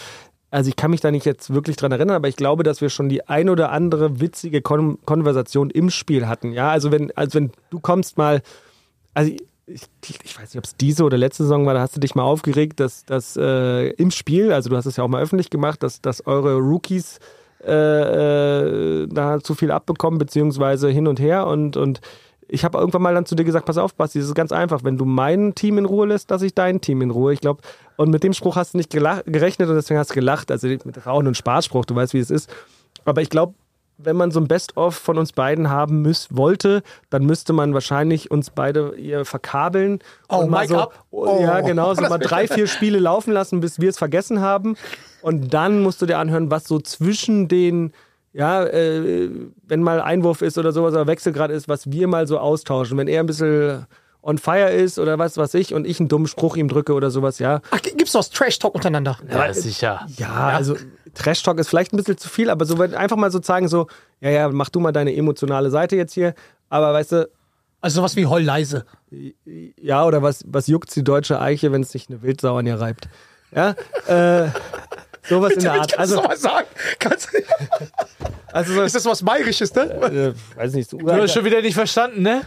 also ich kann mich da nicht jetzt wirklich dran erinnern, aber ich glaube, dass wir schon die ein oder andere witzige Kon Konversation im Spiel hatten. Ja, also wenn, also wenn du kommst mal, also ich, ich weiß nicht, ob es diese oder letzte Saison war, da hast du dich mal aufgeregt, dass, dass äh, im Spiel, also du hast es ja auch mal öffentlich gemacht, dass, dass eure Rookies äh, äh, da zu viel abbekommen, beziehungsweise hin und her und, und ich habe irgendwann mal dann zu dir gesagt, pass auf, Basti, das ist ganz einfach. Wenn du mein Team in Ruhe lässt, lasse ich dein Team in Ruhe. Ich glaube, und mit dem Spruch hast du nicht gerechnet und deswegen hast du gelacht. Also auch nur ein Spaßspruch, du weißt, wie es ist. Aber ich glaube, wenn man so ein Best-of von uns beiden haben müß, wollte, dann müsste man wahrscheinlich uns beide hier verkabeln. Oh, und mal so, up. oh, ja, genau, so mal drei, vier Spiele laufen lassen, bis wir es vergessen haben. Und dann musst du dir anhören, was so zwischen den, ja, äh, wenn mal Einwurf ist oder sowas, oder Wechselgrad ist, was wir mal so austauschen. Wenn er ein bisschen on fire ist oder was weiß ich und ich einen dummen Spruch ihm drücke oder sowas, ja. Ach, gibt's was Trash-Talk untereinander? Ja, sicher. Ja, also Trash Talk ist vielleicht ein bisschen zu viel, aber so einfach mal so zeigen, so, ja, ja, mach du mal deine emotionale Seite jetzt hier, aber weißt du, Also sowas wie Heul leise. ja, oder was, was juckt die deutsche Eiche, wenn es sich eine Wildsau an ihr reibt? Ja, äh, sowas in der Art. Kannst Also, du mal sagen? Kannst, also so, ist das was Bayerisches, ne? äh, weiß nicht, so Du hast schon wieder nicht verstanden, ne?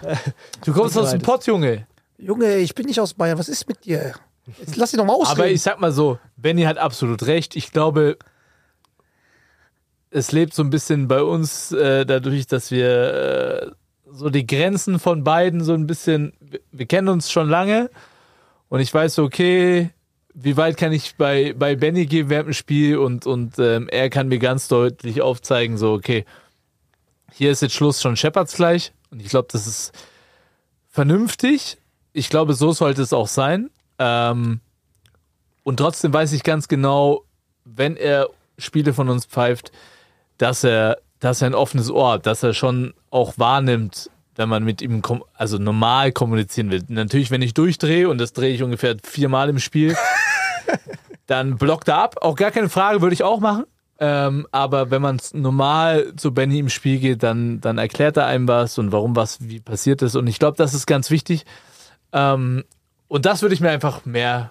Du kommst aus dem. Pott, Junge. Junge, ich bin nicht aus Bayern. Was ist mit dir? Jetzt lass dich doch mal ausreden. Aber ich sag mal so, Benny hat absolut recht. Ich glaube, es lebt so ein bisschen bei uns äh, dadurch, dass wir äh, so die Grenzen von beiden so ein bisschen, wir, wir kennen uns schon lange und ich weiß so, okay, wie weit kann ich bei, bei Benny gehen während dem Spiel und, und ähm, er kann mir ganz deutlich aufzeigen, so, okay, hier ist jetzt Schluss, schon Shepherds gleich und ich glaube, das ist vernünftig. Ich glaube, so sollte es auch sein. Ähm, und trotzdem weiß ich ganz genau, wenn er Spiele von uns pfeift, dass er, dass er ein offenes Ohr hat, dass er schon auch wahrnimmt, wenn man mit ihm also normal kommunizieren will. Natürlich, wenn ich durchdrehe, und das drehe ich ungefähr viermal im Spiel, dann blockt er ab. Auch gar keine Frage, würde ich auch machen. Ähm, aber wenn man normal zu Benny im Spiel geht, dann, dann erklärt er einem was und warum was wie passiert ist. Und ich glaube, das ist ganz wichtig. Ähm, und das würde ich mir einfach mehr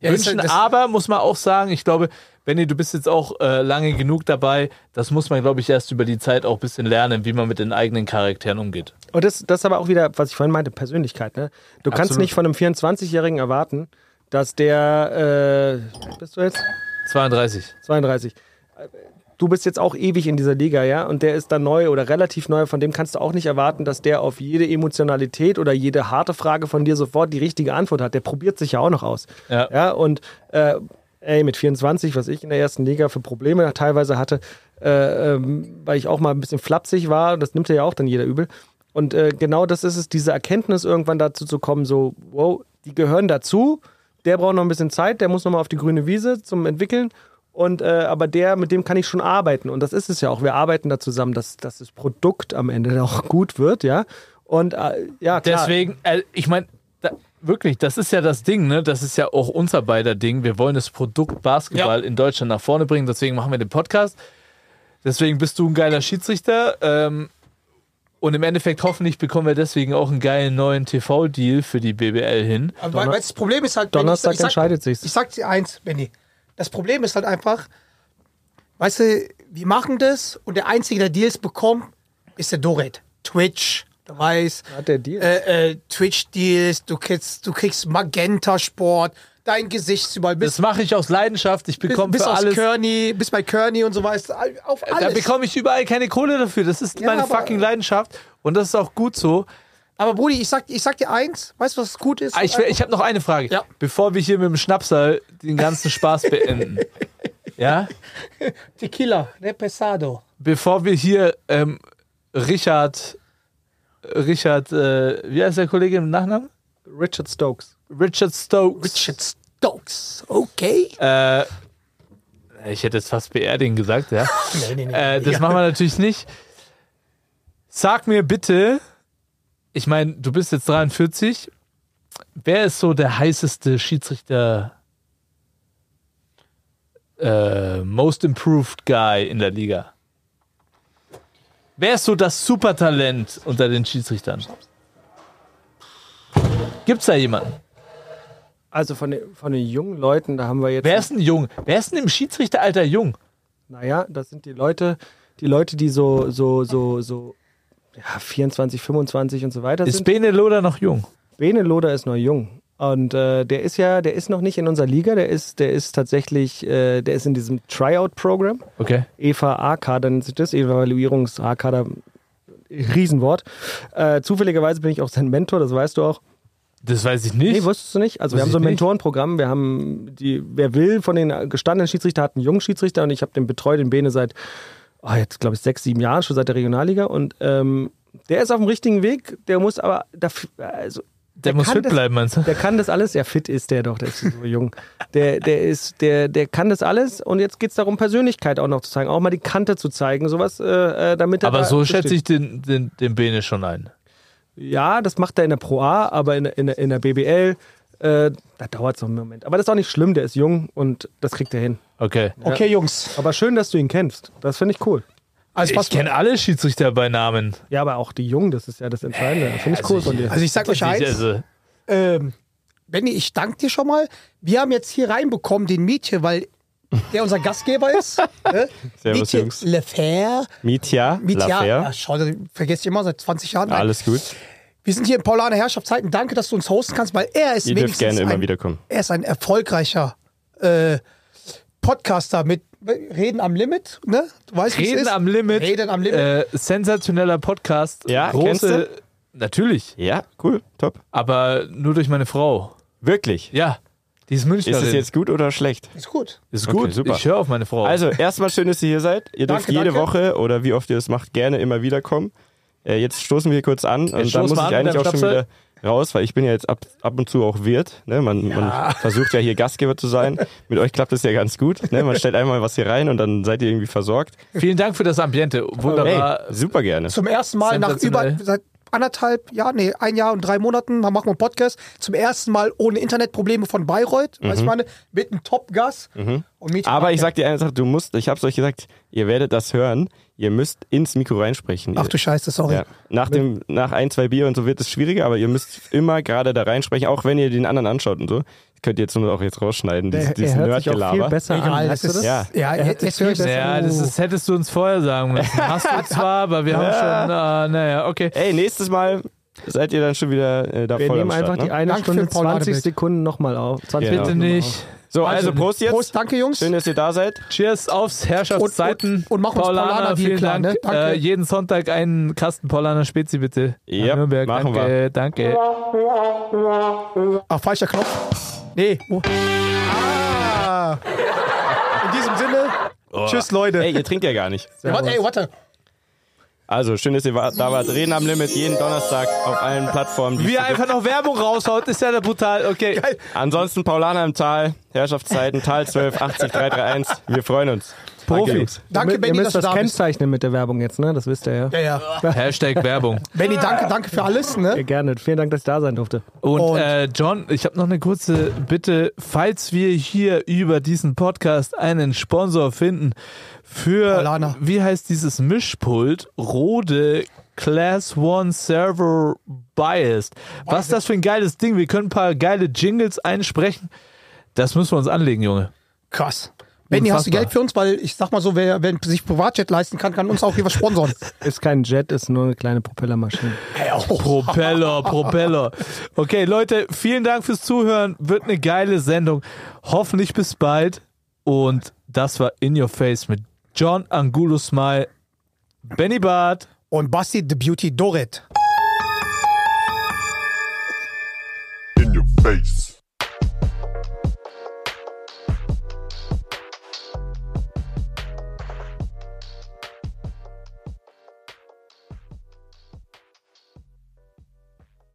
Ja, das- wünschen. das- aber muss man auch sagen, ich glaube, Benny, du bist jetzt auch äh, lange genug dabei. Das muss man, glaube ich, erst über die Zeit auch ein bisschen lernen, wie man mit den eigenen Charakteren umgeht. und das, das ist aber auch wieder, was ich vorhin meinte, Persönlichkeit. Ne? Du kannst Absolut. nicht von einem 24-Jährigen erwarten, dass der, äh, bist du jetzt? 32. 32. Du bist jetzt auch ewig in dieser Liga, ja, und der ist dann neu oder relativ neu, von dem kannst du auch nicht erwarten, dass der auf jede Emotionalität oder jede harte Frage von dir sofort die richtige Antwort hat. Der probiert sich ja auch noch aus. Ja. Ja, und äh, ey, mit 24, was ich in der ersten Liga für Probleme teilweise hatte, äh, ähm, weil ich auch mal ein bisschen flapsig war, das nimmt ja auch dann jeder übel. Und äh, genau das ist es, diese Erkenntnis irgendwann dazu zu kommen, so, wow, die gehören dazu, der braucht noch ein bisschen Zeit, der muss noch mal auf die grüne Wiese zum Entwickeln. Und äh, aber der, mit dem kann ich schon arbeiten. Und das ist es ja auch. Wir arbeiten da zusammen, dass, dass das Produkt am Ende auch gut wird, ja. Und äh, ja, klar. Deswegen, äh, ich meine, wirklich, das ist ja das Ding, ne? Das ist ja auch unser beider Ding. Wir wollen das Produkt Basketball in Deutschland nach vorne bringen, deswegen machen wir den Podcast. Deswegen bist du ein geiler Schiedsrichter. Ähm, und im Endeffekt hoffentlich bekommen wir deswegen auch einen geilen neuen TV-Deal für die BBL hin. Aber weil, weil das Problem ist halt. Donnerstag ich sag- entscheidet sich's. Ich sag dir eins, Benny. Das Problem ist halt einfach, weißt du, wir machen das und der Einzige, der Deals bekommt, ist der Doret. Twitch, der Deal? Äh, äh, Twitch-Deals, du kriegst, du kriegst Magenta-Sport, dein Gesicht überall. Das Bis, mache ich aus Leidenschaft. Ich bis, bekomme bis für aus alles. Kearney, bis bei Kearney und so weiter. Auf Da alles. bekomme ich überall keine Kohle dafür. Das ist Ja, meine aber- fucking Leidenschaft. Und das ist auch gut so. Aber Brudi, ich sag, ich sag dir eins, weißt du, was gut ist? Ah, Ich, ich habe noch eine Frage. Ja. Bevor wir hier mit dem Schnapsal den ganzen Spaß beenden. ja? Tequila, ne Pesado. Bevor wir hier ähm, Richard, Richard, äh, wie heißt der Kollege im Nachnamen? Richard Stokes. Richard Stokes. Richard Stokes, okay. Äh, ich hätte jetzt fast beerdigen gesagt, ja. Nee, nee, nee. Äh, das Ja. machen wir natürlich nicht. Sag mir bitte, ich meine, du bist jetzt 43. Wer ist so der heißeste Schiedsrichter, äh, most improved guy in der Liga? Wer ist so das Supertalent unter den Schiedsrichtern? Gibt's da jemanden? Also von den, von den jungen Leuten, da haben wir jetzt. Wer ist denn jung? Wer ist denn im Schiedsrichteralter jung? Naja, das sind die Leute, die Leute, die so, so, so, so, ja, 24, 25 und so weiter Ist sind. Bene Loder noch jung? Bene Loder ist noch jung. Und äh, der ist ja, der ist noch nicht in unserer Liga, der ist, der ist tatsächlich, äh, der ist in diesem Tryout-Programm. Okay. EVA A-Kader nennt sich das, Evaluierungs-A-Kader, Riesenwort. Äh, zufälligerweise bin ich auch sein Mentor, das weißt du auch. Das weiß ich nicht. Nee, wusstest du nicht? Also wir Wusste haben so ein. Mentorenprogramm. Wir haben die, wer will von den gestandenen Schiedsrichter hat einen jungen Schiedsrichter und ich habe den betreut, den Bene seit oh, jetzt glaube ich sechs, sieben Jahren, schon seit der Regionalliga und ähm, der ist auf dem richtigen Weg, der muss aber dafür, also Der, muss fit das- bleiben, meinst du? der kann das alles. Ja, fit ist der doch, der ist so jung. Der, der ist, der, der kann das alles und jetzt geht es darum, Persönlichkeit auch noch zu zeigen, auch mal die Kante zu zeigen, sowas, äh, äh, damit er Aber da so besteht. schätze ich den, den, den Bene schon ein. Ja, das macht er in der Pro A, aber in, der- in, in der BBL, äh, da dauert es noch einen Moment. Aber das ist auch nicht schlimm, der ist jung und das kriegt er hin. Okay. Okay, Jungs. Aber schön, dass du ihn kennst. Das finde ich cool. Also, Ich kenne alle Schiedsrichter bei Namen. Ja, aber auch die Jungen, das ist ja das Entscheidende. Finde ich cool von dir. also ich sag euch eins. Also, ähm, Benny, ich danke dir schon mal. Wir haben jetzt hier reinbekommen den Mietje, weil der unser Gastgeber ist. ne? Servus, Mietje Jungs. Lefer. Mietja, Mietje, ja, Lafer. schau, vergesst immer seit 20 Jahren. Nein. Alles gut. Wir sind hier in Paulaner Herrschaftszeiten. Danke, dass du uns hosten kannst, weil er ist Ihr wenigstens gerne immer ein, wiederkommen. Er ist ein erfolgreicher äh, Podcaster mit Reden am Limit. Ne? Du weißt, es Reden ist. am Limit. Reden am Limit. Äh, sensationeller Podcast. Ja, kennst Große. Natürlich. Ja, cool, top. Aber nur durch meine Frau. Wirklich. Ja. Die ist Münchnerin. Ist es jetzt gut oder schlecht? ist gut. Ist Okay, gut. super. Ich höre auf meine Frau. Also, erstmal schön, dass ihr hier seid. Ihr dürft Danke, jede danke. Woche oder wie oft ihr das macht, gerne immer wiederkommen. Äh, jetzt stoßen wir kurz an und dann muss ich eigentlich auch schon wieder raus, weil ich bin ja jetzt ab, ab und zu auch Wirt. Ne? Man, man versucht ja hier Gastgeber zu sein. Mit euch klappt das ja ganz gut. Ne? Man stellt einmal was hier rein und dann seid ihr irgendwie versorgt. Vielen Dank für das Ambiente. Wunderbar. Hey, super gerne. Zum ersten Mal nach über seit anderthalb Jahren, nee, ein Jahr und drei Monaten machen wir einen Podcast. Zum ersten Mal ohne Internetprobleme von Bayreuth, weißt du, meine, mit einem Top-Gas. Mhm. Aber ich ja- sag dir eine Sache, du musst, ich hab's euch gesagt, ihr werdet das hören. Ihr müsst ins Mikro reinsprechen. Ach du Scheiße, sorry. Ja. Nach, dem, nach ein, zwei Bier und so wird es schwieriger, aber ihr müsst immer gerade da reinsprechen, auch wenn ihr den anderen anschaut und so. Könnt ihr jetzt nur auch jetzt rausschneiden, Der, dieses, er dieses hört sich auch viel Nerdgelaber. besser Egal, an. das Weißt du das? Ja. ja, Er hört sich viel das. Ja, das, ist, hättest du uns vorher sagen müssen. Hast du zwar, aber wir haben schon, äh, naja, okay. Ey, nächstes Mal seid ihr dann schon wieder äh, da Wir voll nehmen am Start, einfach die ne? eine Danke für Stunde den Paul 20 Ladebild. Sekunden nochmal auf. 20 Genau. Bitte nicht. So, also, Prost jetzt. Prost, danke Jungs. Schön, dass ihr da seid. Cheers aufs Herrschaftszeiten. Und- und- und mach uns Paulaner Deal vielen klar, Dank. ne? Danke. Äh, jeden Sonntag einen Kasten Paulaner Spezi bitte. Ja, Nürnberg. machen danke, danke. Ach, falscher Knopf. Nee. Wo? Ah. In diesem Sinne, tschüss Leute. Ey, ihr trinkt ja gar nicht. Ja, warte, ey, warte. Also, schön, dass ihr da wart. Reden am Limit jeden Donnerstag auf allen Plattformen. Wie er einfach noch Werbung raushaut, ist ja brutal. Okay. Ansonsten Paulaner im Tal, Herrschaftszeiten, Tal 12, 80, 331. Wir freuen uns. Danke, Profi. Danke, ihr Benny, dass müsst du das da bist. kennzeichnen mit der Werbung jetzt, ne? Das wisst ihr ja. Ja, ja. Hashtag Werbung. Benny, danke, danke für alles. Ja, Ne? gerne. Vielen Dank, dass ich da sein durfte. Und, Und- äh, John, ich habe noch eine kurze Bitte. Falls wir hier über diesen Podcast einen Sponsor finden für, Paulaner. wie heißt dieses Mischpult? Rode Class One Server Biased. Was ist das für ein geiles Ding? Wir können ein paar geile Jingles einsprechen. Das müssen wir uns anlegen, Junge. Krass. Benny, hast du. Geld für uns? Weil ich sag mal so, wer, wer sich Privatjet leisten kann, kann uns auch hier was sponsoren. Ist kein Jet, ist nur eine kleine Propellermaschine. Propeller, Propeller. Okay, Leute, vielen Dank fürs Zuhören. Wird eine geile Sendung. Hoffentlich bis bald. Und das war In Your Face mit John Angulo Smile, Benny Barth. Und Basti the Beauty Dorit. In your face.